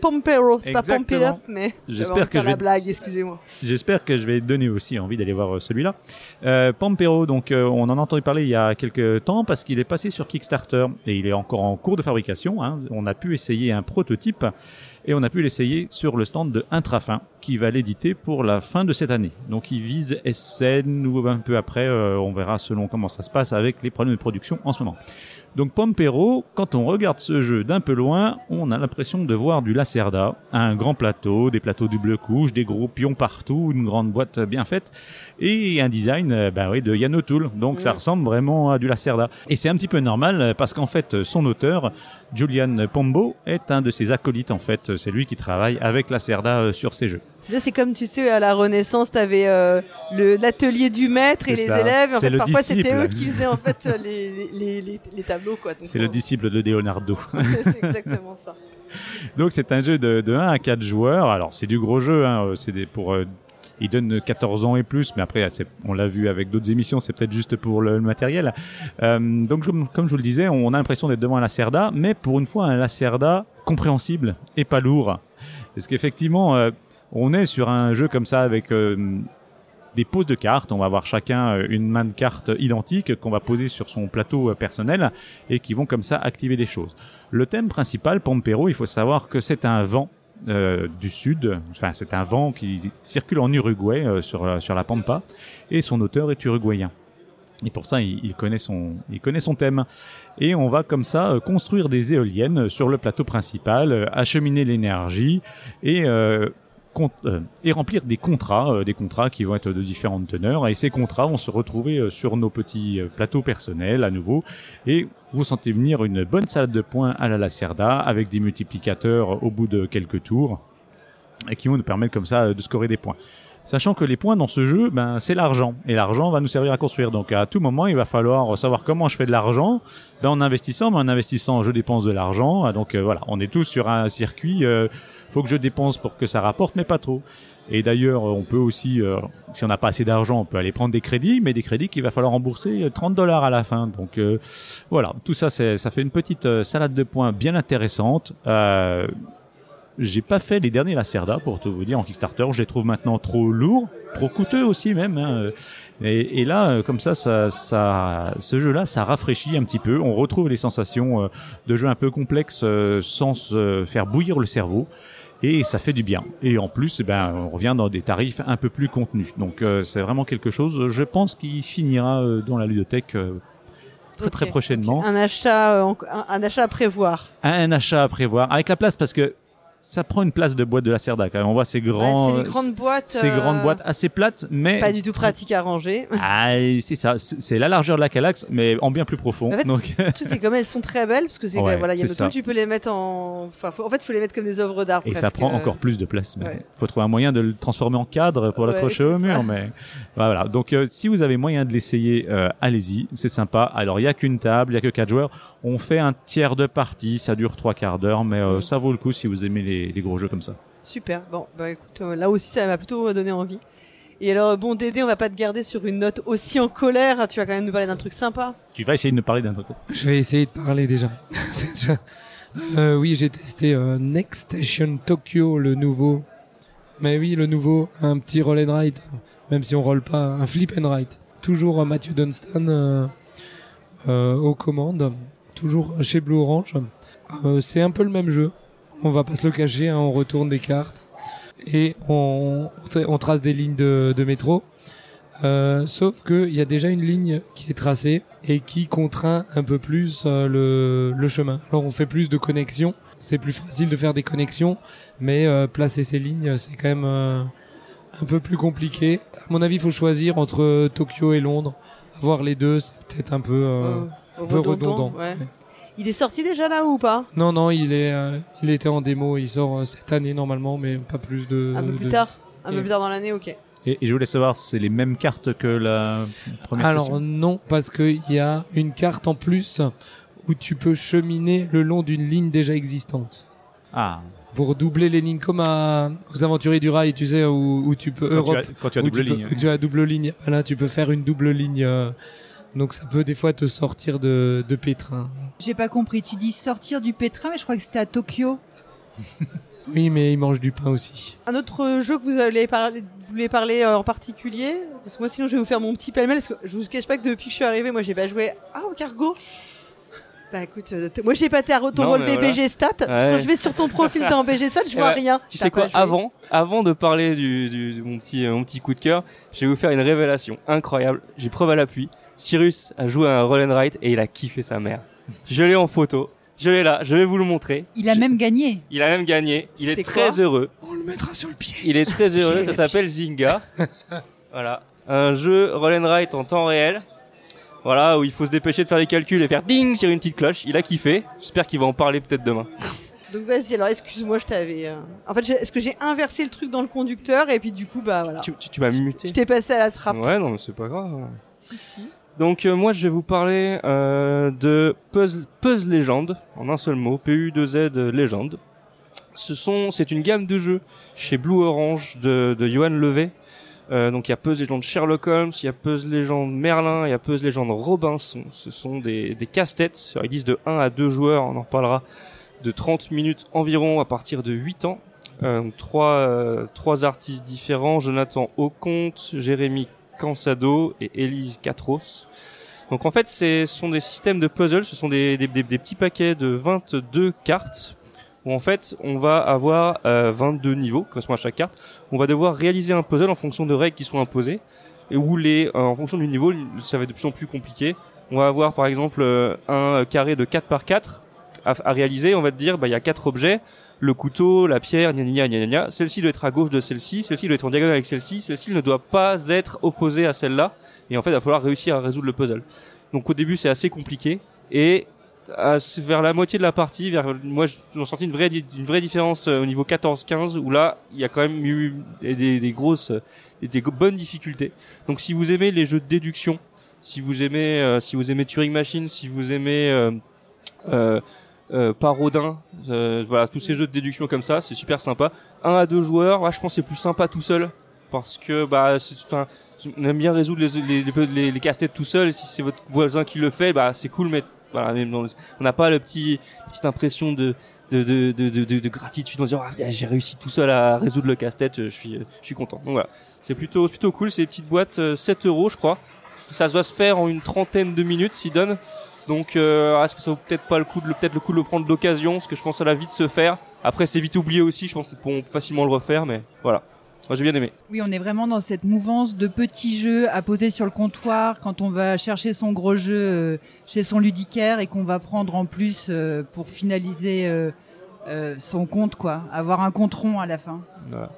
Speaker 1: Pompero. C'est pas. Up, mais
Speaker 5: J'espère que je
Speaker 1: la
Speaker 5: vais-
Speaker 1: blague. Excusez-moi.
Speaker 5: J'espère que je vais donner aussi envie d'aller voir euh, celui-là. Euh, Pampero, donc euh, on en a entendu parler il y a quelques temps parce qu'il est passé sur Kickstarter et il est encore en cours de fabrication. hein. On a pu essayer un prototype et on a pu l'essayer sur le stand de Intrafin qui va l'éditer pour la fin de cette année. Donc il vise SN ou un peu après, euh, on verra selon comment ça se passe avec les problèmes de production en ce moment. Donc Pampero, quand on regarde ce jeu d'un peu loin, on a l'impression de voir du Lacerda, un grand plateau, des plateaux double couche, des gros pions partout, une grande boîte bien faite et un design bah oui, de Yann O'Toole. Donc ça ressemble vraiment à du Lacerda. Et c'est un petit peu normal parce qu'en fait son auteur, Julian Pombo, est un de ses acolytes en fait. C'est lui qui travaille avec Lacerda euh, sur ses jeux.
Speaker 1: C'est comme tu sais, à la Renaissance, t'avais euh, le l'atelier du maître et les
Speaker 5: ça.
Speaker 1: élèves. Et en fait,
Speaker 5: le
Speaker 1: parfois, c'était eux qui faisaient en fait les, les, les, les tableaux,
Speaker 5: C'est le
Speaker 1: on-
Speaker 5: disciple de Leonardo.
Speaker 1: c'est exactement ça.
Speaker 5: Donc c'est un jeu de, de 1 à 4 joueurs. Alors c'est du gros jeu, hein. euh, c'est pour euh, il donne 14 ans et plus, mais après on l'a vu avec d'autres émissions, c'est peut-être juste pour le, matériel. Euh, donc comme je vous le disais, on a l'impression d'être devant un Lacerda, mais pour une fois un Lacerda compréhensible et pas lourd. Parce qu'effectivement, euh, on est sur un jeu comme ça avec euh, des poses de cartes. On va avoir chacun euh, une main de cartes identique qu'on va poser sur son plateau euh, personnel et qui vont comme ça activer des choses. Le thème principal, Pampero, il faut savoir que c'est un vent du sud, enfin c'est un vent qui circule en Uruguay sur, sur la Pampa et son auteur est uruguayen. Et pour ça, il, connaît son, il connaît son thème. Et on va comme ça construire des éoliennes sur le plateau principal, acheminer l'énergie et et remplir des contrats, euh, des contrats qui vont être de différentes teneurs. Et ces contrats vont se retrouver euh, sur nos petits euh, plateaux personnels à nouveau. Et vous sentez venir une bonne salade de points à la Lacerda avec des multiplicateurs au bout de quelques tours qui vont nous permettre comme ça euh, de scorer des points. Sachant que les points dans ce jeu, ben, c'est l'argent. Et l'argent va nous servir à construire. Donc à tout moment, il va falloir savoir comment je fais de l'argent. Ben, en investissant, mais en investissant, je dépense de l'argent. Ah, Donc euh, voilà, on est tous sur un circuit. Euh, faut que je dépense pour que ça rapporte, mais pas trop. Et d'ailleurs, on peut aussi, euh, si on n'a pas assez d'argent, on peut aller prendre des crédits, mais des crédits qu'il va falloir rembourser euh, 30 dollars à la fin. Donc euh, voilà, tout ça, ça fait une petite euh, salade de points bien intéressante. Euh, j'ai pas fait les derniers Lacerda pour tout vous dire en Kickstarter. Je les trouve maintenant trop lourds, trop coûteux aussi même. hein. Et, et là, euh, comme ça, ça, ça, ce jeu-là, ça rafraîchit un petit peu. On retrouve les sensations euh, de jeu un peu complexe euh, sans se faire bouillir le cerveau. Et ça fait du bien. Et en plus, eh ben, on revient dans des tarifs un peu plus contenus. Donc euh, c'est vraiment quelque chose, je pense, qui finira euh, dans la ludothèque euh, très très prochainement.
Speaker 1: Un achat, un achat à prévoir.
Speaker 5: Un achat à prévoir avec la place parce que ça prend une place de boîte de la Cerda quand même. On voit ces grands,
Speaker 1: Ouais, grandes boîtes.
Speaker 5: ces
Speaker 1: euh,
Speaker 5: grandes boîtes assez plates, mais
Speaker 1: Pas du tout pratiques à ranger.
Speaker 5: Ah, c'est ça, c'est la largeur de la Calax, mais en bien plus profond.
Speaker 1: En fait,
Speaker 5: Donc,
Speaker 1: sais, c'est comme elles sont très belles parce que c'est
Speaker 5: Ouais,
Speaker 1: voilà, il y a tout, tu peux les mettre en, enfin, faut- en fait, il faut les mettre comme des œuvres d'art.
Speaker 5: et ça prend encore plus de place. Il
Speaker 1: ouais.
Speaker 5: faut trouver un moyen de le transformer en cadre pour l'accrocher au mur.
Speaker 1: ça.
Speaker 5: Mais voilà. Donc, euh, si vous avez moyen de l'essayer, euh, allez-y. C'est sympa. Alors, il y a qu'une table, il y a que quatre joueurs. On fait un tiers de partie. Ça dure trois quarts d'heure, mais euh, ça vaut le coup si vous aimez les, les gros jeux comme ça.
Speaker 1: Super. Bon, bah écoute, euh, là aussi, ça m'a plutôt donné envie. Et alors, bon, Dédé, on va pas te garder sur une note aussi en colère. Tu vas quand même nous parler d'un truc sympa.
Speaker 5: Tu vas essayer de nous parler d'un autre.
Speaker 2: Je vais essayer de parler déjà. Euh, oui, j'ai testé euh, Next Station Tokyo, le nouveau. Mais oui, le nouveau, un petit roll and write, même si on roll pas, un flip and write. Toujours euh, Mathieu Dunstan euh, euh, aux commandes, toujours chez Blue Orange. Euh, c'est un peu le même jeu. On va pas se le cacher, hein, on retourne des cartes et on, on tra- on trace des lignes de, de métro. Euh, sauf qu'il y a déjà une ligne qui est tracée et qui contraint un peu plus euh, le, le chemin. Alors on fait plus de connexions, c'est plus facile de faire des connexions, mais euh, placer ces lignes, c'est quand même euh, un peu plus compliqué. À mon avis, il faut choisir entre Tokyo et Londres. Avoir les deux, c'est peut-être un peu, euh, un peu redondant.
Speaker 1: ouais.
Speaker 2: Ouais.
Speaker 1: Il est sorti déjà là ou pas?
Speaker 2: Non, non, il est, euh, il était en démo, il sort euh, cette année normalement, mais pas plus de.
Speaker 1: Un peu plus
Speaker 2: de-
Speaker 1: tard. Un
Speaker 2: et-
Speaker 1: peu plus tard dans l'année, ok.
Speaker 5: Et, et je voulais savoir, c'est les mêmes cartes que la première
Speaker 2: Alors
Speaker 5: session?
Speaker 2: non, parce qu'il y a une carte en plus où tu peux cheminer le long d'une ligne déjà existante.
Speaker 5: Ah,
Speaker 2: Pour doubler les lignes, comme à, aux aventuriers du rail, tu sais, où, où tu peux
Speaker 5: quand
Speaker 2: Europe,
Speaker 5: tu as, quand tu as double
Speaker 2: tu peux-
Speaker 5: ligne.
Speaker 2: où tu as double ligne. Là, tu peux faire une double ligne. euh, donc ça peut des fois te sortir de, de pétrin.
Speaker 3: J'ai pas compris. Tu dis sortir du pétrin, mais je crois que c'était à Tokyo.
Speaker 2: Oui, mais ils mangent du pain aussi.
Speaker 1: Un autre jeu que vous allez parler, vous voulez parler euh, en particulier? Parce que moi, sinon, je vais vous faire mon petit pêle-mêle. Parce que je vous cache pas que depuis que je suis arrivé, moi, j'ai pas joué. Ah, au cargo Bah écoute, euh, moi j'ai pas été à ton relevé
Speaker 4: voilà.
Speaker 1: BG Stat. Quand je vais sur ton profil dans BG Stat, je
Speaker 4: Eh
Speaker 1: vois rien.
Speaker 4: Tu sais quoi, avant, avant de parler du, du, de mon petit, euh, mon petit coup de cœur, je vais vous faire une révélation incroyable. J'ai preuve à l'appui. Cyrus a joué à un roll and write et il a kiffé sa mère. Je l'ai en photo. Je l'ai là. Je vais vous le montrer.
Speaker 3: Il a
Speaker 4: Je-
Speaker 3: même gagné.
Speaker 4: Il a même gagné. Il est très heureux.
Speaker 2: On le mettra sur le pied.
Speaker 4: Il est très heureux. Ça s'appelle Zynga. voilà. Un jeu roll and write en temps réel. Voilà, où il faut se dépêcher de faire les calculs et faire ding sur une petite cloche. Il a kiffé. J'espère qu'il va en parler peut-être demain.
Speaker 1: Donc vas-y, alors excuse-moi, je t'avais. euh, En fait, est-ce que j'ai inversé le truc dans le conducteur et puis du coup, bah voilà.
Speaker 4: Tu, tu, tu m'as
Speaker 1: Je
Speaker 4: muté.
Speaker 1: t'ai passé à la trappe.
Speaker 4: Ouais, non, mais c'est pas grave.
Speaker 1: Si, si.
Speaker 4: Donc euh, moi je vais vous parler euh, de Puzzle, Puzzle Legend en un seul mot, PU2Z Legend. Ce sont, c'est une gamme de jeux chez Blue Orange de, Johan Levé. Euh, donc il y a Puzzle Legend Sherlock Holmes, il y a Puzzle Legend Merlin, il y a Puzzle Legend Robinson. Ce sont des, des casse-têtes. Ils disent de 1 à 2 joueurs, on en reparlera, de 30 minutes environ à partir de 8 ans. Euh, donc, trois, euh, trois artistes différents, Jonathan Aucomte, Jérémy Cansado et Élise Catros. Donc en fait, ce sont des systèmes de puzzle, ce sont des, petits paquets de 22 cartes où en fait on va avoir euh, 22 niveaux correspondant à chaque carte. On va devoir réaliser un puzzle en fonction de règles qui sont imposées et où les, euh, en fonction du niveau, ça va être de plus en plus compliqué. On va avoir par exemple euh, un carré de 4 par 4 à, à réaliser. On va te dire, bah il y a quatre objets le couteau, la pierre, gna gna gna gna. Celle-ci doit être à gauche de celle-ci, celle-ci doit être en diagonale avec celle-ci, celle-ci ne doit pas être opposée à celle-là. Et en fait, il va falloir réussir à résoudre le puzzle. Donc au début, c'est assez compliqué. Et vers la moitié de la partie, vers, moi, j'ai senti une vraie, une vraie différence euh, au niveau 14-15, où là, il y a quand même eu des, grosses, des, des bonnes difficultés. Donc si vous aimez les jeux de déduction, si vous aimez, euh, si vous aimez Turing Machine, si vous aimez euh, euh, euh, Parodin, euh, voilà, tous ces jeux de déduction comme ça, c'est super sympa. Un à deux joueurs, ouais, je pense c'est plus sympa tout seul parce que bah, enfin, on aime bien résoudre les les, les, les- casse-têtes tout seul. Si c'est votre voisin qui le fait, bah c'est cool, mais voilà, mais non, on n'a pas le petit petite impression de de, de, de, de, de- de gratitude en disant ah, j'ai réussi tout seul à résoudre le casse-tête, je suis je suis content. Donc voilà, c'est plutôt plutôt cool. C'est des petites boîtes, euh, 7 euros je crois. Ça doit se faire en une trentaine de minutes, s'il donne. Donc, euh, est-ce que ça vaut peut-être pas le coup de le, peut-être le coup de le prendre d'occasion, parce que je pense que ça va vite se faire. Après, c'est vite oublié aussi. Je pense qu'on peut facilement le refaire, mais voilà. Moi, j'ai bien aimé.
Speaker 3: Oui, on est vraiment dans cette mouvance de petits jeux à poser sur le comptoir quand on va chercher son gros jeu euh, chez son ludicaire et qu'on va prendre en plus euh, pour finaliser euh, son compte, quoi. Avoir un compte rond à la fin.
Speaker 4: Voilà.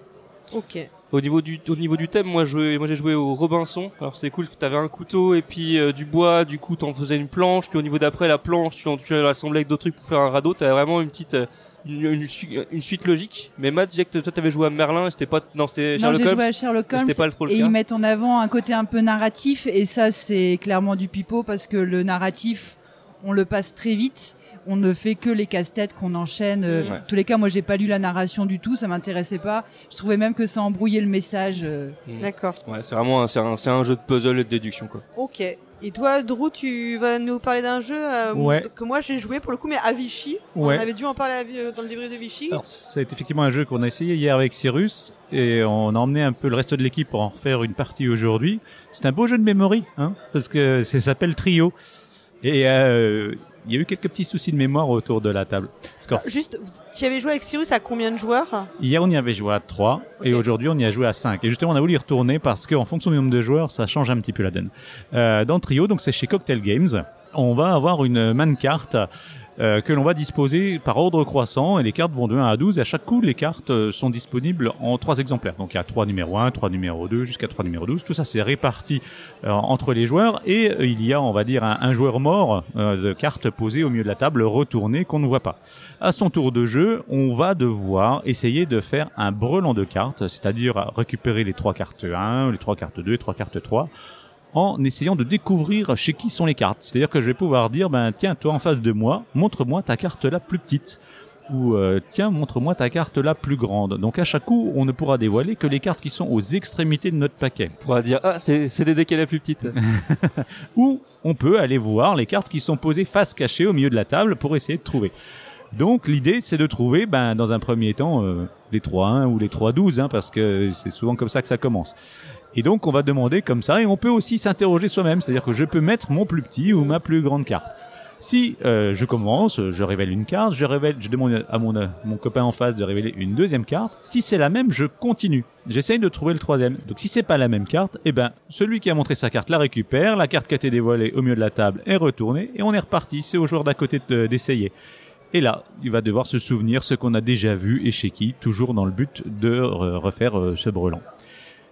Speaker 1: Ok.
Speaker 4: Au niveau du au niveau du thème, moi, je moi j'ai joué au Robinson. Alors c'est cool parce que t'avais un couteau et puis euh, du bois. Du coup, t'en faisais une planche. Puis au niveau d'après, la planche, tu, en- tu l'assemblais avec d'autres trucs pour faire un radeau. T'avais vraiment une petite euh, une, une su- une suite logique. Mais Matt disait que toi t'avais joué à Merlin c'était pas non c'était
Speaker 3: Non,
Speaker 4: Sherlock
Speaker 3: j'ai
Speaker 4: Holmes.
Speaker 3: joué à Sherlock Holmes
Speaker 4: c'était pas le trop le
Speaker 3: et
Speaker 4: cas.
Speaker 3: ils mettent en avant un côté un peu narratif et ça c'est clairement du pipeau parce que le narratif on le passe très vite on ne fait que les casse-têtes qu'on enchaîne euh,
Speaker 4: Ouais.
Speaker 3: en tous les cas moi j'ai pas lu la narration du tout ça m'intéressait pas je trouvais même que ça embrouillait le message euh.
Speaker 1: D'accord.
Speaker 4: Ouais, c'est vraiment un, c'est un, c'est un jeu de puzzle et de déduction quoi.
Speaker 1: Ok. Et toi, Drew, tu vas nous parler d'un jeu euh,
Speaker 5: Ouais.
Speaker 1: que moi j'ai joué pour le coup, mais à Vichy.
Speaker 5: Ouais.
Speaker 1: On avait dû en parler à euh, dans le livret de Vichy.
Speaker 5: Alors, c'est effectivement un jeu qu'on a essayé hier avec Cyrus et on a emmené un peu le reste de l'équipe pour en refaire une partie aujourd'hui. C'est un beau jeu de mémoire, hein, parce que ça s'appelle Trio. Et euh, il y a eu quelques petits soucis de mémoire autour de la table. Parce qu'en-
Speaker 1: Juste, tu avais joué avec Cyrus à combien de joueurs?
Speaker 5: Hier, on y avait joué à 3 et aujourd'hui, on y a joué à 5. Et justement, on a voulu y retourner parce qu'en fonction du nombre de joueurs, ça change un petit peu la donne. Euh, dans Trio, donc c'est chez Cocktail Games, on va avoir une main carte euh, que l'on va disposer par ordre croissant et les cartes vont de 1 à 12 et à chaque coup les cartes euh, sont disponibles en trois exemplaires. Donc il y a 3 numéros 1, 3 numéros 2 jusqu'à 3 numéros 12. Tout ça c'est réparti euh, entre les joueurs et euh, il y a on va dire un, un joueur mort euh, de cartes posées au milieu de la table retournées qu'on ne voit pas. À son tour de jeu, on va devoir essayer de faire un brelan de cartes, c'est-à-dire récupérer les trois cartes 1, les trois cartes 2, les trois cartes 3 en essayant de découvrir chez qui sont les cartes. C'est-à-dire que je vais pouvoir dire, ben tiens, toi en face de moi, montre-moi ta carte la plus petite. Ou euh, tiens, montre-moi ta carte la plus grande. Donc à chaque coup, on ne pourra dévoiler que les cartes qui sont aux extrémités de notre paquet.
Speaker 4: On pourra dire ah c'est c'est Dédé qui est la plus petite.
Speaker 5: Ou on peut aller voir les cartes qui sont posées face cachée au milieu de la table pour essayer de trouver. Donc l'idée c'est de trouver, ben, dans un premier temps, euh, les 3-1 ou les 3-12, hein, parce que c'est souvent comme ça que ça commence. Et donc on va demander comme ça, et on peut aussi s'interroger soi-même, c'est-à-dire que je peux mettre mon plus petit ou ma plus grande carte. Si euh, je commence, je révèle une carte, je révèle, je demande à mon, mon copain en face de révéler une deuxième carte. Si c'est la même, je continue. J'essaye de trouver le troisième. Donc si c'est pas la même carte, eh ben celui qui a montré sa carte la récupère, la carte qui a été dévoilée au milieu de la table est retournée et on est reparti. C'est au joueur d'à côté de- d'essayer. Et là, il va devoir se souvenir ce qu'on a déjà vu et chez qui, toujours dans le but de re- refaire euh, ce brelan.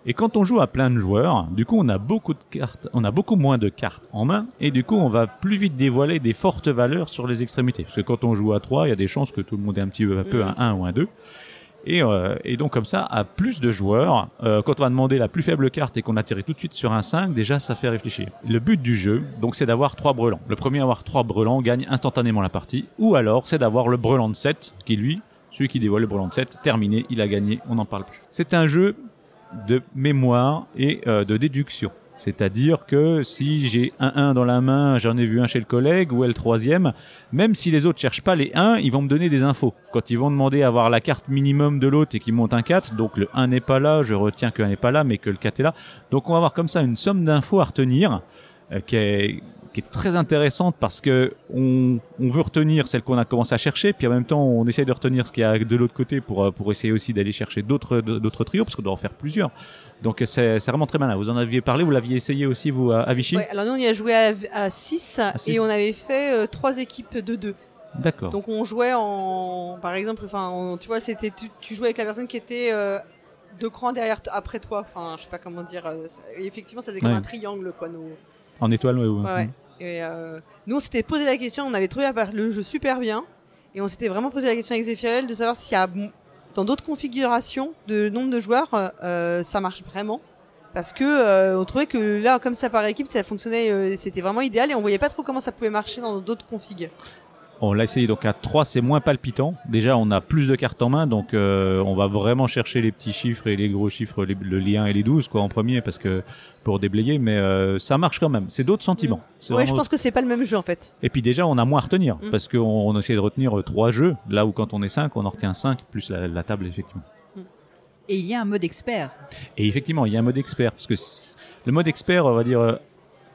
Speaker 5: Et quand on joue à plein de joueurs, du coup, on a beaucoup de cartes, on a beaucoup moins de cartes en main, et du coup, on va plus vite dévoiler des fortes valeurs sur les extrémités. Parce que quand on joue à 3, il y a des chances que tout le monde ait un petit peu, un peu un 1 ou un 2. Et, euh, et donc comme ça, à plus de joueurs, euh, quand on va demander la plus faible carte et qu'on atterrit tout de suite sur un 5, déjà ça fait réfléchir. Le but du jeu, donc c'est d'avoir trois brelans. Le premier à avoir trois brelans gagne instantanément la partie, ou alors c'est d'avoir le brelan de 7, qui lui, celui qui dévoile le brelan de 7, terminé, il a gagné, on n'en parle plus. C'est un jeu de mémoire et euh, de déduction. C'est-à-dire que si j'ai un 1 dans la main, j'en ai vu un chez le collègue, ou est le troisième, même si les autres cherchent pas les 1, ils vont me donner des infos. Quand ils vont demander à avoir la carte minimum de l'autre et qu'ils montent un 4, donc le 1 n'est pas là, je retiens que 1 n'est pas là, mais que le 4 est là. Donc on va avoir comme ça une somme d'infos à retenir euh, qui est qui est très intéressante parce que on, on veut retenir celle qu'on a commencé à chercher, puis en même temps on essaye de retenir ce qu'il y a de l'autre côté pour euh, pour essayer aussi d'aller chercher d'autres d'autres trios parce qu'on doit en faire plusieurs. Donc c'est vraiment très malin. Vous en aviez parlé, vous l'aviez essayé aussi vous à, à Vichy
Speaker 1: Ouais, alors nous on y a joué à, à 6
Speaker 5: six.
Speaker 1: et on avait fait euh, trois équipes de 2.
Speaker 5: D'accord.
Speaker 1: Donc on jouait en, par exemple, enfin, tu vois, c'était tu, tu jouais avec la personne qui était euh, deux crans derrière, après toi. Enfin, je sais pas comment dire. euh, effectivement, ça faisait comme
Speaker 5: Ouais.
Speaker 1: un triangle, quoi. Nous.
Speaker 5: En étoile, ouais, ouais.
Speaker 1: Et euh, nous, on s'était posé la question, on avait trouvé le jeu super bien, et on s'était vraiment posé la question avec Zephyriel de savoir s'il y a dans d'autres configurations de nombre de joueurs, euh, ça marche vraiment. Parce que euh, on trouvait que là, comme ça par équipe, ça fonctionnait, euh, c'était vraiment idéal, et on voyait pas trop comment ça pouvait marcher dans d'autres configs.
Speaker 5: On l'a essayé donc à 3 c'est moins palpitant. Déjà on a plus de cartes en main donc euh, on va vraiment chercher les petits chiffres et les gros chiffres, les- le lien et les 12 quoi en premier parce que pour déblayer mais euh, ça marche quand même. C'est d'autres sentiments.
Speaker 1: Ouais, je pense que c'est pas le même jeu en fait.
Speaker 5: Et puis déjà on a moins à retenir
Speaker 1: Mm.
Speaker 5: parce qu'on on essaie de retenir euh, trois jeux là où quand on est 5 on en retient 5 plus la, la table effectivement.
Speaker 3: Et il y a un mode expert.
Speaker 5: Et effectivement, il y a un mode expert parce que le mode expert, on va dire,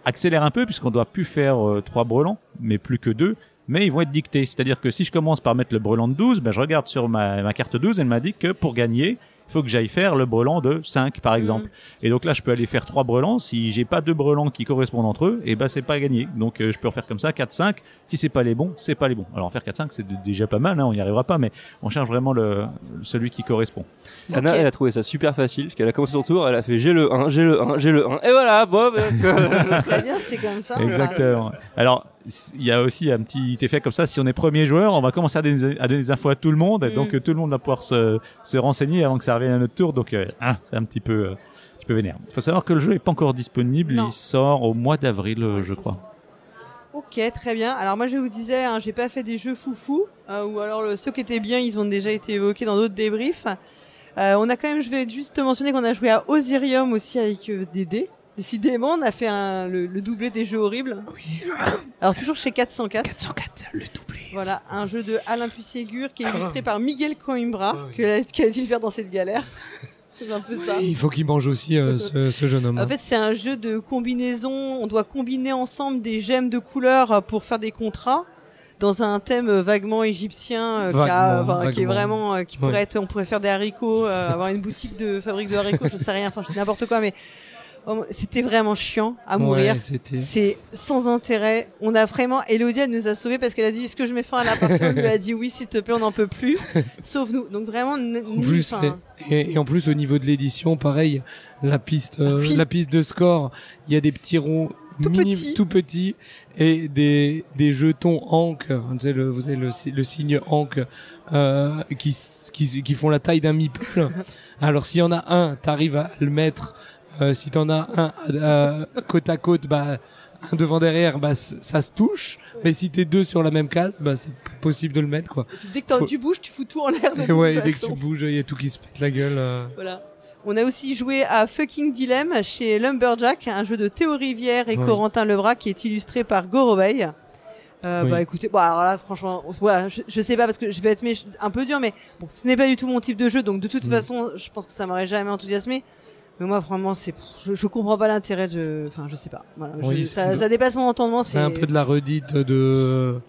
Speaker 5: accélère un peu puisqu'on doit plus faire euh, trois brelans, mais plus que deux. Mais ils vont être dictés. C'est-à-dire que si je commence par mettre le brelan de 12, ben je regarde sur ma, ma carte 12, elle m'a dit que pour gagner, il faut que j'aille faire le brelan de 5 par exemple. Et donc là, je peux aller faire trois brelans. Si j'ai pas deux brelans qui correspondent entre eux, et ben c'est pas gagné. Donc euh, je peux en faire comme ça 4 5. Si c'est pas les bons, c'est pas les bons. Alors en faire 4 5, c'est déjà pas mal, hein, on n'y arrivera pas mais on cherche vraiment le celui qui correspond.
Speaker 4: Anna,
Speaker 1: Ok.
Speaker 4: elle a trouvé ça super facile, parce qu'elle a commencé son tour, elle a fait j'ai le 1, j'ai le 1, j'ai le 1, et voilà, bon, ben,
Speaker 1: Très bien, c'est comme ça.
Speaker 5: Exactement. Alors, il y a aussi un petit effet comme ça. Si on est premier joueur, on va commencer à donner, à donner des infos à tout le monde.
Speaker 1: Mm.
Speaker 5: Donc, euh, tout le monde va pouvoir se, se renseigner avant que ça revienne à notre tour. Donc, euh, hein, c'est un petit peu, euh, un petit peu vénère. Il faut savoir que le jeu est pas encore disponible.
Speaker 1: Non.
Speaker 5: Il sort au mois d'avril, euh,
Speaker 1: Ouais,
Speaker 5: je crois.
Speaker 1: Ok, très bien. Alors moi je vous disais, hein, j'ai pas fait des jeux foufou, euh, ou alors le- ceux qui étaient bien, ils ont déjà été évoqués dans d'autres débriefs. On a quand même, je vais juste mentionner qu'on a joué à Osirium aussi avec des dés. Décidément, on a fait un, le, le doublé des jeux horribles.
Speaker 2: Oui,
Speaker 1: Alors toujours chez 404.
Speaker 2: 404, le doublé.
Speaker 1: Voilà, un jeu de Alain Puisségur qui est illustré par Miguel Coimbra.
Speaker 2: Ah oui.
Speaker 1: Que Qu'a-t-il faire dans cette galère C'est un peu ça.
Speaker 2: Il faut qu'il mange aussi euh, ce, ce jeune homme.
Speaker 1: En fait, c'est un jeu de combinaison. On doit combiner ensemble des gemmes de couleurs pour faire des contrats dans un thème vaguement égyptien, euh, qui, a-
Speaker 2: Vaguement,
Speaker 1: enfin, qui est vraiment, euh, qui pourrait
Speaker 2: Ouais.
Speaker 1: être, on pourrait faire des haricots, euh, avoir une boutique de fabrique de haricots, je sais rien, enfin, je sais n'importe quoi, mais c'était vraiment chiant à mourir.
Speaker 2: Ouais.
Speaker 1: C'est sans intérêt. On a vraiment, Elodie, elle nous a sauvés parce qu'elle a dit, est-ce que je mets fin à l'appartement? Elle lui a dit, oui, s'il te plaît, on n'en peut plus. Sauve-nous. Donc vraiment,
Speaker 2: En plus, et, et en plus au niveau de l'édition, pareil, la piste, euh,
Speaker 1: Oui.
Speaker 2: la piste de score, il y a des petits ronds
Speaker 1: Tout
Speaker 2: mini-
Speaker 1: petits.
Speaker 2: tout petits et des des jetons Hank, vous savez le, vous savez le, si- le signe Hank euh, qui, qui qui font la taille d'un meeple. Alors s'il y en a un, t'arrives à le mettre. Euh, si t'en as un euh, côte à côte, bah un devant derrière, bah ça se touche. Mais si t'es deux sur la même case, bah c'est pas possible de le mettre quoi.
Speaker 1: dès que
Speaker 2: faut-
Speaker 1: tu bouges, tu fous tout en l'air.
Speaker 2: Et ouais, dès que tu bouges, il y a tout qui se pète la gueule. euh.
Speaker 1: Voilà. On a aussi joué à Fucking Dilemma chez Lumberjack, un jeu de Théo Rivière et. Corentin Levrat qui est illustré par Gorobeil. Euh,
Speaker 2: Oui.
Speaker 1: Bah écoutez, bon, alors là franchement, voilà, je, je sais pas parce que je vais être un peu dur, mais bon, ce n'est pas du tout mon type de jeu, donc de toute
Speaker 2: Mm.
Speaker 1: façon, je pense que ça m'aurait jamais enthousiasmé. Mais moi, vraiment, c'est, je, je comprends pas l'intérêt de, enfin, je sais pas. Voilà, je-
Speaker 2: Oui,
Speaker 1: ça, dépasse mon entendement.
Speaker 2: C'est un peu de la redite de.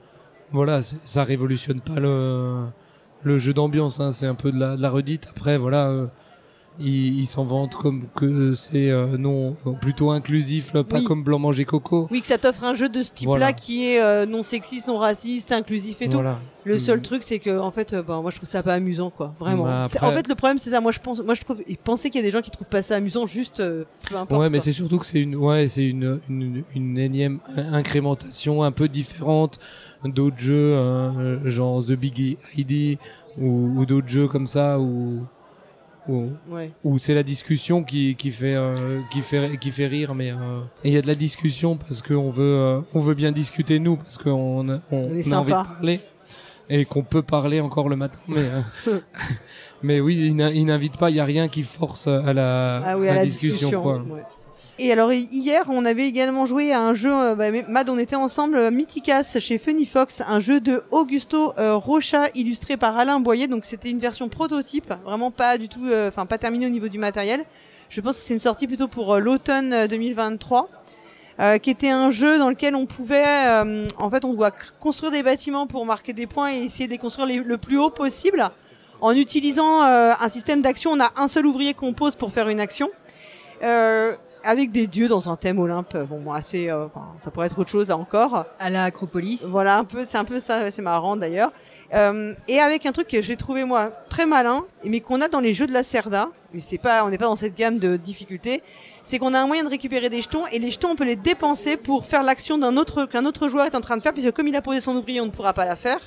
Speaker 2: Voilà, ça révolutionne pas le, le jeu d'ambiance, hein, c'est un peu de la, de la redite. Après, voilà, euh, ils ils s'en vantent comme que c'est euh, non plutôt inclusif, là, pas
Speaker 1: Oui.
Speaker 2: comme blanc manger coco.
Speaker 1: Oui, que ça t'offre un jeu de ce type-là
Speaker 2: Voilà.
Speaker 1: qui est euh, non sexiste, non raciste, inclusif et tout.
Speaker 2: Voilà.
Speaker 1: Le seul
Speaker 2: Mhm.
Speaker 1: truc, c'est que en fait, euh, bah, moi, je trouve ça pas amusant, quoi. Vraiment.
Speaker 2: Bah, après-
Speaker 1: En fait, le problème, c'est ça. Moi, je pense, moi, je trouve, et penser qu'il y a des gens qui trouvent pas ça amusant, juste euh, peu importe.
Speaker 2: Ouais, mais c'est surtout que c'est une, ouais, c'est une, une, une énième incrémentation un peu différente d'autres jeux, hein, genre The Big ID ou, ou d'autres jeux comme ça où, où,
Speaker 1: Ouais.
Speaker 2: où c'est la discussion qui, qui fait, euh, qui fait, qui fait rire, mais, euh, et il y a de la discussion parce qu'on veut, euh, on veut bien discuter nous parce qu'on on,
Speaker 1: On
Speaker 2: a envie de parler et qu'on peut parler encore le matin, mais, euh, mais oui, il n'invite pas, il y a rien qui force à la,
Speaker 1: Ah oui,
Speaker 2: la
Speaker 1: à la
Speaker 2: discussion,
Speaker 1: discussion.
Speaker 2: quoi.
Speaker 1: ouais. Et alors hi- hier, on avait également joué à un jeu, euh, bah, Mad, on était ensemble, euh, Mythicas chez Funny Fox, un jeu de Augusto euh, Rocha illustré par Alain Boyer. Donc c'était une version prototype, vraiment pas du tout, enfin pas terminée au niveau du matériel. Je pense que c'est une sortie plutôt pour l'automne euh, 2023. euh, qui était un jeu dans lequel on pouvait, en fait, on doit construire des bâtiments pour marquer des points et essayer de les construire le plus haut possible. En utilisant un système d'action, on a un seul ouvrier qu'on pose pour faire une action. Euh, avec des dieux dans un thème Olympe, bon, assez, euh, ça pourrait être autre chose là encore.
Speaker 3: À la Acropolis.
Speaker 1: Voilà, un peu, c'est un peu ça, c'est marrant d'ailleurs. Euh, et avec un truc que j'ai trouvé moi très malin, mais qu'on a dans les jeux de la Cerda, mais c'est pas, on n'est pas dans cette gamme de difficultés, c'est qu'on a un moyen de récupérer des jetons et les jetons on peut les dépenser pour faire l'action d'un autre qu'un autre joueur est en train de faire, puisque comme il a posé son ouvrier, on ne pourra pas la faire.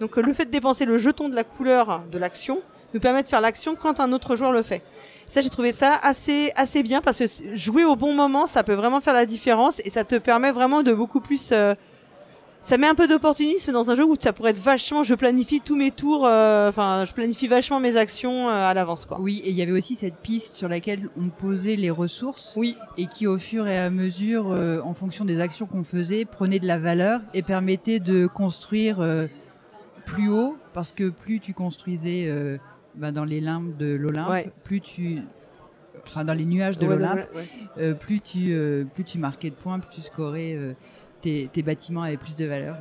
Speaker 1: Donc le fait de dépenser le jeton de la couleur de l'action nous permet de faire l'action quand un autre joueur le fait. Ça, j'ai trouvé ça assez, assez bien parce que jouer au bon moment, ça peut vraiment faire la différence et ça te permet vraiment de beaucoup plus. euh, ça met un peu d'opportunisme dans un jeu où ça pourrait être vachement. Je planifie tous mes tours, euh, enfin, je planifie vachement mes actions euh, à l'avance, quoi.
Speaker 3: Oui, et il y avait aussi cette piste sur laquelle on posait les ressources
Speaker 1: Oui,
Speaker 3: et qui, au fur et à mesure, euh, en fonction des actions qu'on faisait, prenait de la valeur et permettait de construire euh, plus haut, parce que plus tu construisais euh, bah, dans les limbes de l'Olympe,
Speaker 1: Ouais.
Speaker 3: plus tu, enfin dans les nuages de
Speaker 1: Ouais,
Speaker 3: l'Olympe,
Speaker 1: ouais, ouais.
Speaker 3: euh, plus tu, euh, plus tu marquais de points, plus tu scorais euh, tes, tes bâtiments avaient plus de valeur.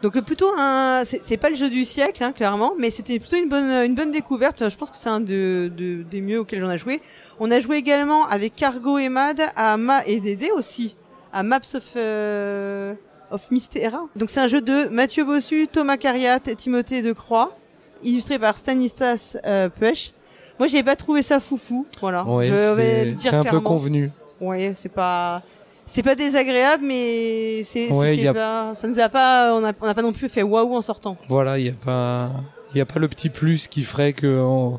Speaker 1: Donc euh, plutôt un, c'est pas le jeu du siècle, hein, clairement, mais c'était plutôt une bonne, une bonne découverte. Je pense que c'est un de, de- des mieux auxquels j'en ai joué. On a joué également avec Cargo et Mad à Ma et Dédé aussi à Maps of of Mystera. Donc c'est un jeu de Mathieu Bossu, Thomas Cariat et Timothée Decroix, illustré par Stanislas euh, Puech. Moi, j'ai pas trouvé ça foufou. Voilà.
Speaker 2: Ouais,
Speaker 1: je vais
Speaker 2: c'est
Speaker 1: le dire
Speaker 2: c'est un peu
Speaker 1: clairement.
Speaker 2: convenu.
Speaker 1: Ouais, c'est pas c'est pas désagréable mais c'est
Speaker 2: Ouais, a-
Speaker 1: pas ça nous a pas on a, on a pas non plus fait waouh en sortant.
Speaker 2: Voilà, il y a pas, il y a pas le petit plus qui ferait que on,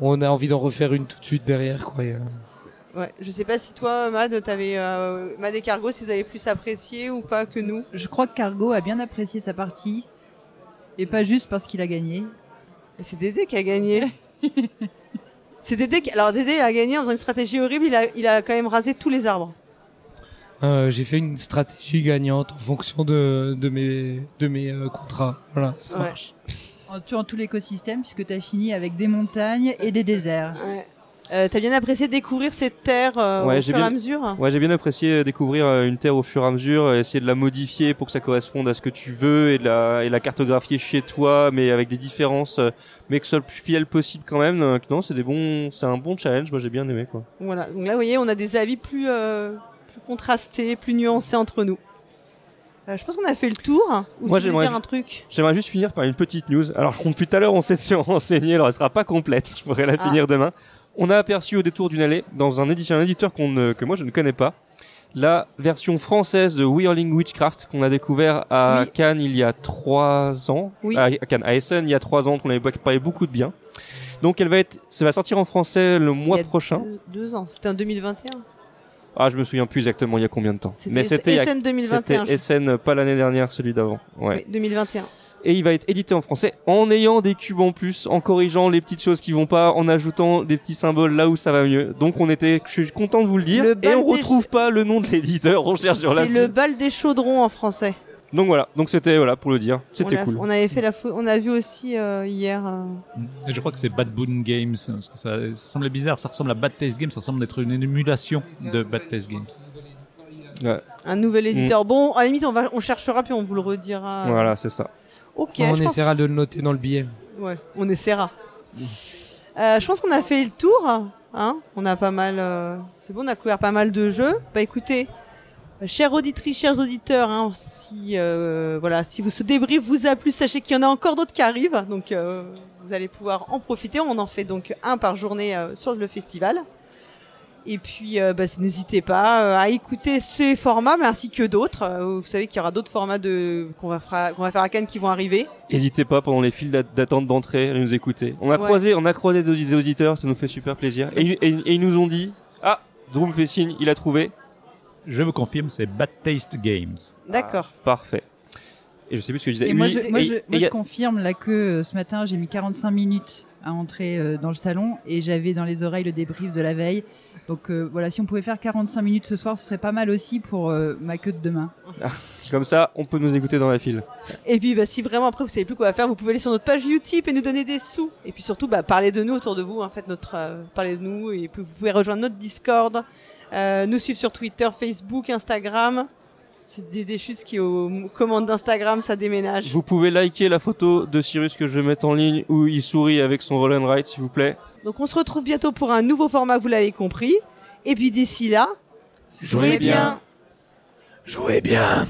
Speaker 2: on a envie d'en refaire une tout de suite derrière, quoi. A-
Speaker 1: Ouais, je sais pas si toi Mad t'avais euh, Mad et Cargo si vous avez plus apprécié ou pas que nous.
Speaker 3: Je crois que Cargo a bien apprécié sa partie, et pas juste parce qu'il a gagné.
Speaker 1: C'est Dédé qui a gagné. c'est Dédé qui alors Dédé a gagné en faisant une stratégie horrible, il a il a quand même rasé tous les arbres.
Speaker 2: Euh, j'ai fait une stratégie gagnante en fonction de, de mes, de mes euh, contrats. Voilà, ça
Speaker 1: Ouais.
Speaker 2: marche.
Speaker 3: En tuant tout l'écosystème, puisque tu as fini avec des montagnes et des déserts.
Speaker 1: Ouais. Euh, t'as bien apprécié découvrir cette terre euh,
Speaker 4: Ouais,
Speaker 1: au fur et à mesure?
Speaker 4: Ouais, j'ai bien apprécié euh, découvrir euh, une terre au fur et à mesure, essayer de la modifier pour que ça corresponde à ce que tu veux et de la, et la cartographier chez toi, mais avec des différences, mais que ce soit le plus fidèle possible quand même. Donc, non, c'est des bons, c'est un bon challenge. Moi, j'ai bien aimé quoi.
Speaker 1: Voilà. Donc là, vous voyez, on a des avis plus, euh, plus contrastés, plus nuancés entre nous. Euh, je pense qu'on a fait le tour. Ou
Speaker 4: Moi, j'aimerais-
Speaker 1: dire un truc?
Speaker 4: J'aimerais juste finir par une petite news. Alors, depuis tout à l'heure, on s'est renseigné, alors elle sera pas complète. Je pourrais la
Speaker 1: Ah.
Speaker 4: finir demain. On a aperçu au détour d'une allée, dans un, édi- un éditeur qu'on ne- que moi je ne connais pas, la version française de Whirling Witchcraft qu'on a découvert à
Speaker 1: Oui.
Speaker 4: Cannes il y a trois ans.
Speaker 1: Oui.
Speaker 4: À, à Cannes, à Essen, il y a trois ans, qu'on avait parlé beaucoup de bien. Donc elle va être, ça va sortir en français le mois
Speaker 1: Il y a
Speaker 4: prochain.
Speaker 1: Deux, deux ans. C'était en 2021.
Speaker 4: Ah, je me souviens plus exactement il y a combien de temps. Mais c'était il y a-
Speaker 1: SN 2021.
Speaker 4: c'était SN, pas l'année dernière, celui d'avant. Ouais.
Speaker 1: Oui, 2021.
Speaker 4: Et il va être édité en français en ayant des cubes en plus, en corrigeant les petites choses qui vont pas, en ajoutant des petits symboles là où ça va mieux. Donc on était, je suis content de vous le dire.
Speaker 1: Le
Speaker 4: et on retrouve pas le nom de l'éditeur, on cherche sur la
Speaker 1: C'est le bal des chaudrons en français.
Speaker 4: Donc voilà, donc c'était voilà pour le dire, c'était cool.
Speaker 1: On avait fait la on a vu aussi euh, hier. euh,
Speaker 5: Et je crois que c'est Bad Boon Games, parce que ça, ça semblait bizarre, ça ressemble à Bad Taste Games, ça ressemble d'être une émulation de Bad Taste Games.
Speaker 1: un nouvel
Speaker 4: Mm.
Speaker 1: éditeur. Bon, à la limite, on va, on cherchera puis on vous le redira.
Speaker 4: Voilà, c'est ça.
Speaker 1: Ok.
Speaker 2: on
Speaker 1: je pense-
Speaker 2: essaiera de le noter dans le billet.
Speaker 1: Ouais, on essaiera. Euh, je pense qu'on a fait le tour. Hein on a pas mal. euh, C'est bon, on a couvert pas mal de jeux. Bah écoutez, chères auditrices, chers auditeurs, hein, si euh, voilà, si vous ce débrief vous a plu, sachez qu'il y en a encore d'autres qui arrivent. Donc vous allez pouvoir en profiter. On en fait donc un par journée sur le festival. Et puis, euh, bah, n'hésitez pas euh, à écouter ces formats, mais ainsi que d'autres. Euh, vous savez qu'il y aura d'autres formats de qu'on va, va faire à Cannes qui vont arriver.
Speaker 4: N'hésitez pas pendant les files d'at- d'attente d'entrée à nous écouter. On a
Speaker 1: Ouais.
Speaker 4: croisé, on a croisé des audi- auditeurs, ça nous fait super plaisir. Et, et- et ils nous ont dit, ah, Droom fait signe, il a trouvé.
Speaker 5: Je vous confirme, c'est Bad Taste Games.
Speaker 1: D'accord.
Speaker 4: Parfait. Et je sais plus ce que je disais.
Speaker 3: Et moi, je, moi,
Speaker 4: et-
Speaker 3: je,
Speaker 4: et
Speaker 3: moi,
Speaker 4: y a-
Speaker 3: je confirme là que euh, ce matin, j'ai mis 45 minutes à entrer euh, dans le salon et j'avais dans les oreilles le débrief de la veille. Donc euh, voilà, si on pouvait faire 45 minutes ce soir, ce serait pas mal aussi pour euh, ma queue de demain.
Speaker 4: Comme ça, on peut nous écouter dans la file.
Speaker 1: Et puis, bah, si vraiment après vous savez plus quoi faire, vous pouvez aller sur notre page Utip et nous donner des sous. Et puis surtout, bah, parler de nous autour de vous. En fait, notre euh, parler de nous. Et puis vous pouvez rejoindre notre Discord, euh, nous suivre sur Twitter, Facebook, Instagram. C'est des, des chutes qui aux commandes d'Instagram, ça déménage.
Speaker 4: Vous pouvez liker la photo de Cyrus que je vais mettre en ligne où il sourit avec son roll and ride, s'il vous plaît.
Speaker 1: Donc on se retrouve bientôt pour un nouveau format, vous l'avez compris. Et puis d'ici là, jouez bien.
Speaker 2: Jouez bien